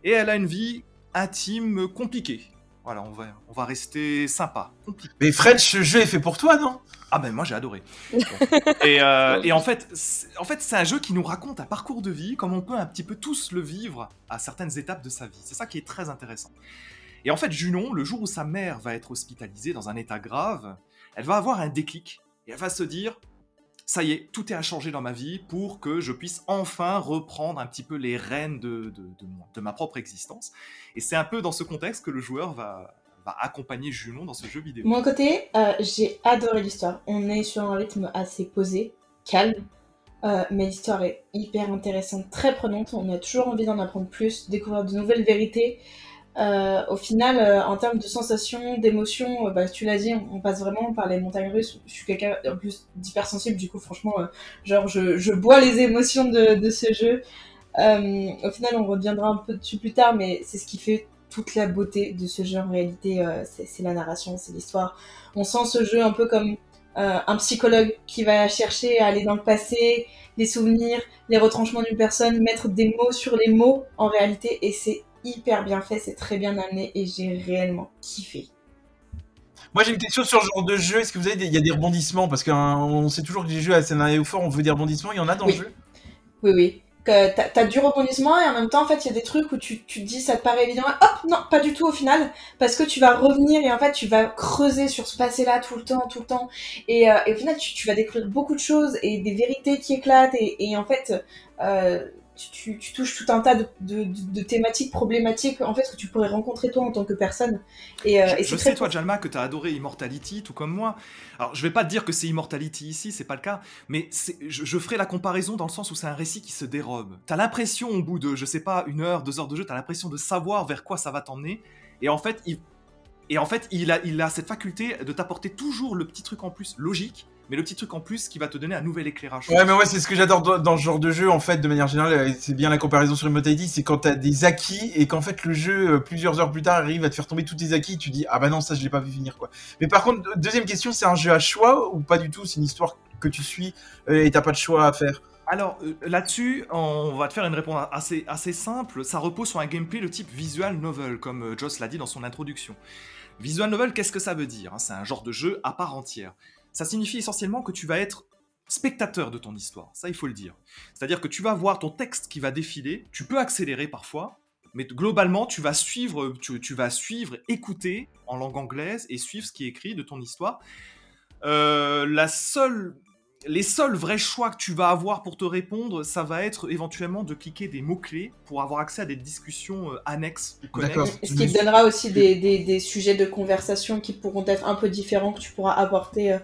et elle a une vie intime compliquée. Voilà, on va, on va rester sympa. Mais French, ce jeu est fait pour toi, non? Ah ben moi j'ai adoré. et, euh, et en fait, c'est- en fait, c'est un jeu qui nous raconte un parcours de vie comme on peut un petit peu tous le vivre à certaines étapes de sa vie. C'est ça qui est très intéressant. Et en fait, Junon, le jour où sa mère va être hospitalisée dans un état grave, elle va avoir un déclic et elle va se dire ça y est, tout est à changer dans ma vie pour que je puisse enfin reprendre un petit peu les rênes de, de, ma propre existence. Et c'est un peu dans ce contexte que le joueur va, va accompagner Junon dans ce jeu vidéo. Mon côté, euh, j'ai adoré l'histoire. On est sur un rythme assez posé, calme, euh, mais l'histoire est hyper intéressante, très prenante. On a toujours envie d'en apprendre plus, découvrir de nouvelles vérités. Euh, au final, euh, en termes de sensations, d'émotions, euh, bah, tu l'as dit, on, passe vraiment par les montagnes russes. Je suis quelqu'un en plus d'hypersensible, du coup, franchement, genre, je, bois les émotions de, de ce jeu. Au final, on reviendra un peu dessus plus tard, mais c'est ce qui fait toute la beauté de ce jeu en réalité. c'est la narration, c'est l'histoire. On sent ce jeu un peu comme un psychologue qui va chercher à aller dans le passé, les souvenirs, les retranchements d'une personne, mettre des mots sur les mots en réalité, et c'est hyper bien fait, c'est très bien amené, et j'ai réellement kiffé. Moi, j'ai une question sur ce genre de jeu. Est-ce que vous avez des, il y a des rebondissements? Parce qu'on sait toujours que les jeux à scénario fort, on veut des rebondissements. Il y en a dans Oui. le jeu? Oui, oui. Que T'as t'as du rebondissement et en même temps, en fait, il y a des trucs où tu, tu te dis ça te paraît évident, hop, non, pas du tout au final, parce que tu vas revenir et en fait, tu vas creuser sur ce passé-là tout le temps, tout le temps, et, euh, et au final, tu, tu vas découvrir beaucoup de choses et des vérités qui éclatent et, et en fait, euh, tu, tu touches tout un tas de, de, de- de thématiques problématiques en fait que tu pourrais rencontrer toi en tant que personne. Et, euh, et je c'est sais, toi, Jalma, que t'as adoré Immortality, tout comme moi. Alors, je vais pas te dire que c'est Immortality ici, c'est pas le cas, mais je, je ferai la comparaison dans le sens où c'est un récit qui se dérobe. T'as l'impression, au bout de, je sais pas, une heure, deux heures de jeu, t'as l'impression de savoir vers quoi ça va t'emmener. Et en fait, il, et en fait, il a, il a cette faculté de t'apporter toujours le petit truc en plus logique, mais le petit truc en plus qui va te donner un nouvel éclairage. Ouais, mais ouais, c'est ce que j'adore dans, ce genre de jeu, en fait, de manière générale, et c'est bien la comparaison sur Immortality, c'est quand t'as des acquis et qu'en fait le jeu, euh, plusieurs heures plus tard, arrive à te faire tomber tous tes acquis, tu dis, ah bah non, ça je l'ai pas vu finir, quoi. Mais par contre, deuxième question, c'est un jeu à choix ou pas du tout? C'est une histoire que tu suis euh, et t'as pas de choix à faire? Alors euh, là-dessus, on va te faire une réponse assez, assez simple. Ça repose sur un gameplay de type visual novel, comme euh, Joss l'a dit dans son introduction. Visual novel, qu'est-ce que ça veut dire hein? C'est un genre de jeu à part entière. Ça signifie essentiellement que tu vas être spectateur de ton histoire, ça il faut le dire. C'est-à-dire que tu vas voir ton texte qui va défiler, tu peux accélérer parfois, mais globalement tu vas suivre, tu, tu vas suivre, écouter en langue anglaise et suivre ce qui est écrit de ton histoire. Euh, la seule les seuls vrais choix que tu vas avoir pour te répondre, ça va être éventuellement de cliquer des mots-clés pour avoir accès à des discussions euh, annexes ou connexes. Ce qui te donnera aussi des, des, des sujets de conversation qui pourront être un peu différents que tu pourras apporter euh,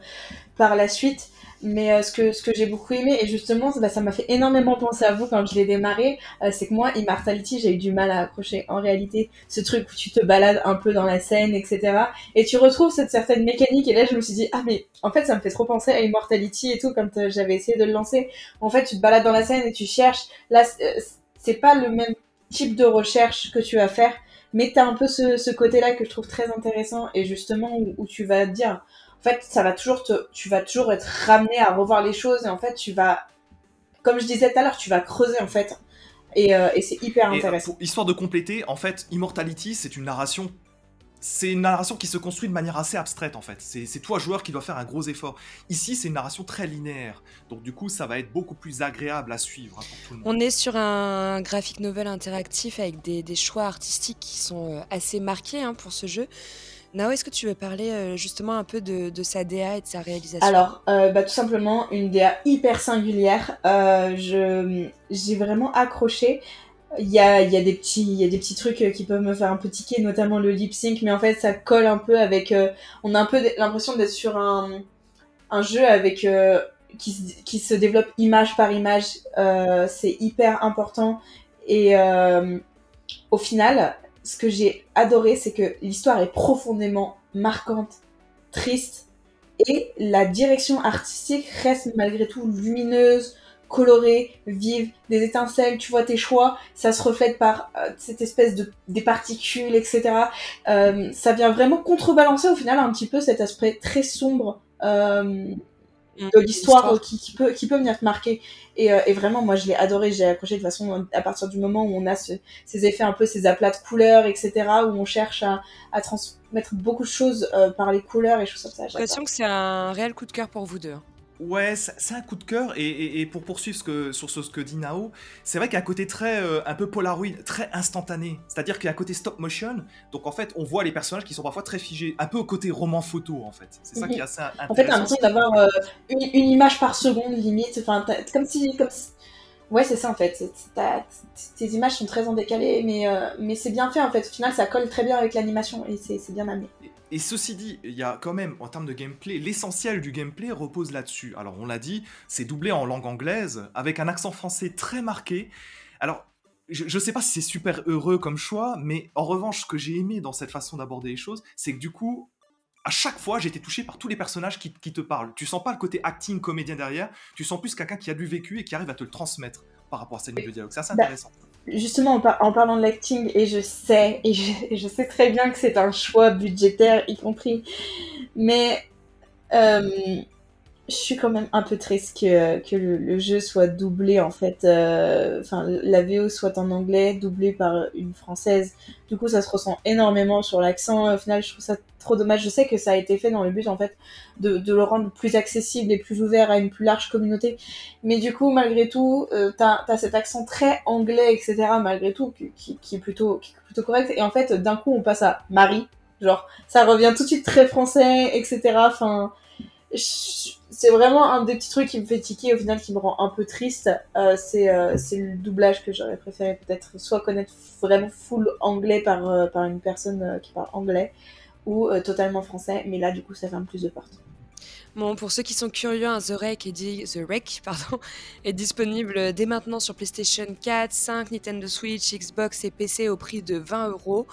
par la suite. Mais euh, ce que, ce que j'ai beaucoup aimé, et justement, bah, ça m'a fait énormément penser à vous quand je l'ai démarré, euh, c'est que moi, Immortality, j'ai eu du mal à accrocher. En réalité, ce truc où tu te balades un peu dans la scène, etc. Et tu retrouves cette certaine mécanique, et là, je me suis dit, ah, mais en fait, ça me fait trop penser à Immortality et tout, quand euh, j'avais essayé de le lancer. En fait, tu te balades dans la scène et tu cherches. Là, c'est euh, c'est pas le même type de recherche que tu vas faire, mais t'as un peu ce, ce côté-là que je trouve très intéressant et justement où, où tu vas te dire, fait, ça va toujours te, tu vas toujours être ramené à revoir les choses et en fait, tu vas, comme je disais tout à l'heure, tu vas creuser en fait. Et, euh, et c'est hyper Et, euh, intéressant. pour- histoire de compléter, en fait, Immortality, c'est une narration. C'est une narration qui se construit de manière assez abstraite en fait. C'est c'est toi joueur qui dois faire un gros effort. Ici, c'est une narration très linéaire. Donc du coup, ça va être beaucoup plus agréable à suivre hein, pour tout le monde. On est sur un graphic novel interactif avec des, des choix artistiques qui sont euh, assez marqués hein, pour ce jeu. Nao, est-ce que tu veux parler euh, justement un peu de, sa DA et de sa réalisation? Alors, euh, bah, tout simplement, une DA hyper singulière. Euh, j'ai vraiment accroché. Il y a, y, a des petits, y a des petits trucs qui peuvent me faire un peu tiquer, notamment le lip sync, mais en fait, ça colle un peu avec. on a un peu l'impression d'être sur un, un jeu avec qui, qui se développe image par image. C'est hyper important. Et au final, ce que j'ai adoré, c'est que l'histoire est profondément marquante, triste, et la direction artistique reste malgré tout lumineuse, colorée, vive, des étincelles, tu vois tes choix, ça se reflète par euh, cette espèce de des particules, etc. Euh, ça vient vraiment contrebalancer au final un petit peu cet aspect très sombre euh, de l'histoire qui, qui peut qui peut venir te marquer. Et, euh, et vraiment, moi, je l'ai adoré, j'ai accroché de toute façon à partir du moment où on a ce, ces effets un peu, ces aplats de couleurs, etc., où on cherche à, à transmettre beaucoup de choses euh, par les couleurs et choses comme ça. J'ai l'impression que c'est un réel coup de cœur pour vous deux. Ouais, c'est un coup de cœur. Et, et- et pour poursuivre ce que, sur ce, ce que dit Nao, c'est vrai qu'il y a un côté très euh, un peu Polaroid, très instantané. C'est-à-dire qu'il y a un côté stop motion. Donc en fait, on voit les personnages qui sont parfois très figés, un peu au côté roman photo en fait. C'est ça qui est assez intéressant. En fait, t'as l'impression d'avoir euh, une, une image par seconde limite. Enfin, comme si, comme si- Ouais, c'est ça en fait. Tes images sont très en décalé, mais, euh, mais c'est bien fait en fait. Au final, ça colle très bien avec l'animation et c'est bien amené. Et- ceci dit, il y a quand même, en termes de gameplay, l'essentiel du gameplay repose là-dessus. Alors, on l'a dit, c'est doublé en langue anglaise, avec un accent français très marqué. Alors, je, je sais pas si c'est super heureux comme choix, mais en revanche, ce que j'ai aimé dans cette façon d'aborder les choses, c'est que du coup, à chaque fois, j'ai été touché par tous les personnages qui, qui te parlent. Tu sens pas le côté acting comédien derrière, tu sens plus quelqu'un qui a du vécu et qui arrive à te le transmettre par rapport à cette ligne de dialogue. C'est assez Bah, intéressant. Justement, en, par- en parlant de l'acting, et je sais, et je, sais très bien que c'est un choix budgétaire y compris, mais euh, je suis quand même un peu triste que, le, jeu soit doublé en fait, euh, enfin la VO soit en anglais, doublé par une française. Du coup, ça se ressent énormément sur l'accent. Au final, je trouve ça trop dommage. Je sais que ça a été fait dans le but en fait de, de le rendre plus accessible et plus ouvert à une plus large communauté. Mais du coup, malgré tout, euh, t'as as cet accent très anglais, etc. Malgré tout, qui, qui, est plutôt qui est plutôt correct. Et en fait, d'un coup, on passe à Marie. Genre, ça revient tout de suite très français, etc. Enfin, c'est vraiment un des petits trucs qui me fait tiquer au final qui me rend un peu triste. Euh, c'est euh, le doublage que j'aurais préféré peut-être soit connaître vraiment full anglais par, euh, par une personne euh, qui parle anglais ou euh, totalement français. Mais là, du coup, ça ferme plus de portes. Bon, pour ceux qui sont curieux, hein, The Rec est, dit- The Rec, pardon, est disponible dès maintenant sur PlayStation 4, 5, Nintendo Switch, Xbox et PC au prix de 20 euros.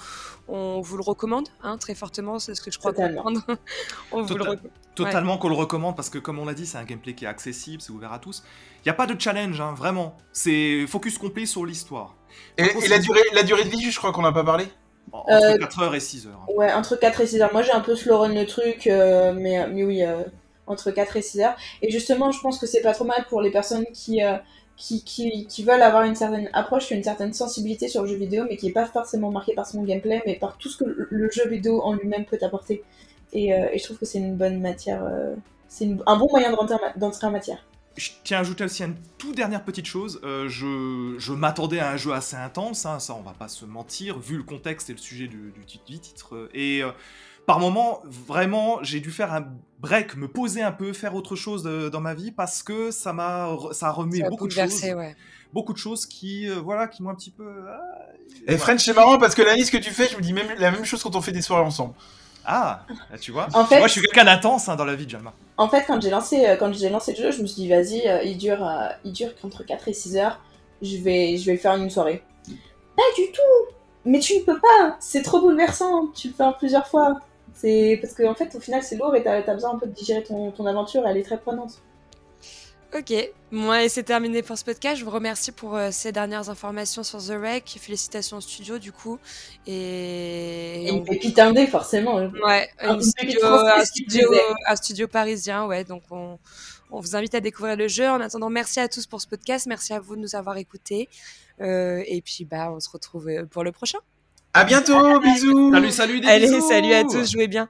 On vous le recommande, hein, très fortement, c'est ce que je crois Totalement. comprendre. On vous le recommande. Totalement qu'on le recommande parce que comme on l'a dit, c'est un gameplay qui est accessible, c'est ouvert à tous. Il n'y a pas de challenge, hein, vraiment. C'est focus complet sur l'histoire. Et, et la, durée, la durée de vie, je crois qu'on n'a pas parlé. En- Euh, Entre 4h et 6h. Ouais, entre 4 et 6 heures. Moi, j'ai un peu slow run le truc, euh, mais, mais oui, euh, entre 4 et 6 heures. Et justement, je pense que c'est pas trop mal pour les personnes qui, euh, qui, qui, qui veulent avoir une certaine approche, une certaine sensibilité sur le jeu vidéo, mais qui est pas forcément marquée par son gameplay, mais par tout ce que le- le jeu vidéo en lui-même peut apporter. Et, euh, et je trouve que c'est une bonne matière, euh, c'est un bon moyen de en d'entrer en matière. Je tiens à ajouter aussi une toute dernière petite chose. Euh, je je m'attendais à un jeu assez intense, hein, ça on va pas se mentir, vu le contexte et le sujet du, du tit- du titre. Et euh, par moment, vraiment, j'ai dû faire un break, me poser un peu, faire autre chose de- dans ma vie parce que ça m'a ça a Ça a beaucoup de choses, ouais. beaucoup de choses qui euh, voilà qui m'ont un petit peu. ah, Et voilà. French, c'est marrant parce que l'analyse que tu fais, je me dis même la même chose quand on fait des soirées ensemble. Ah, là, tu vois. En fait- Moi, je suis quelqu'un d'intense hein, dans la vie de Jalma. En fait, quand j'ai lancé, euh, quand j'ai lancé le jeu, je me suis dit, vas-y, euh, il dure, euh, il dure qu'entre 4 et 6 heures, je vais, je vais faire une soirée. Pas du tout Mais tu ne peux pas C'est trop bouleversant, tu le fais en plusieurs fois. C'est parce qu'en en fait, au final, c'est lourd et t'as as besoin un peu de digérer ton, ton aventure, elle est très prenante. Ok, moi et c'est terminé pour ce podcast. Je vous remercie pour euh, ces dernières informations sur The Rec. Félicitations au studio du coup. Et, Et on- une pépite indé, forcément. Ouais, Un- une studio- un studio parisien, ouais. Donc on, on vous invite à découvrir le jeu. En attendant, merci à tous pour ce podcast. Merci à vous de nous avoir écoutés. Euh, et puis bah, on se retrouve euh, pour le prochain. À bientôt, bisous. Salut, salut, des Allez, bisous salut à tous, jouez bien.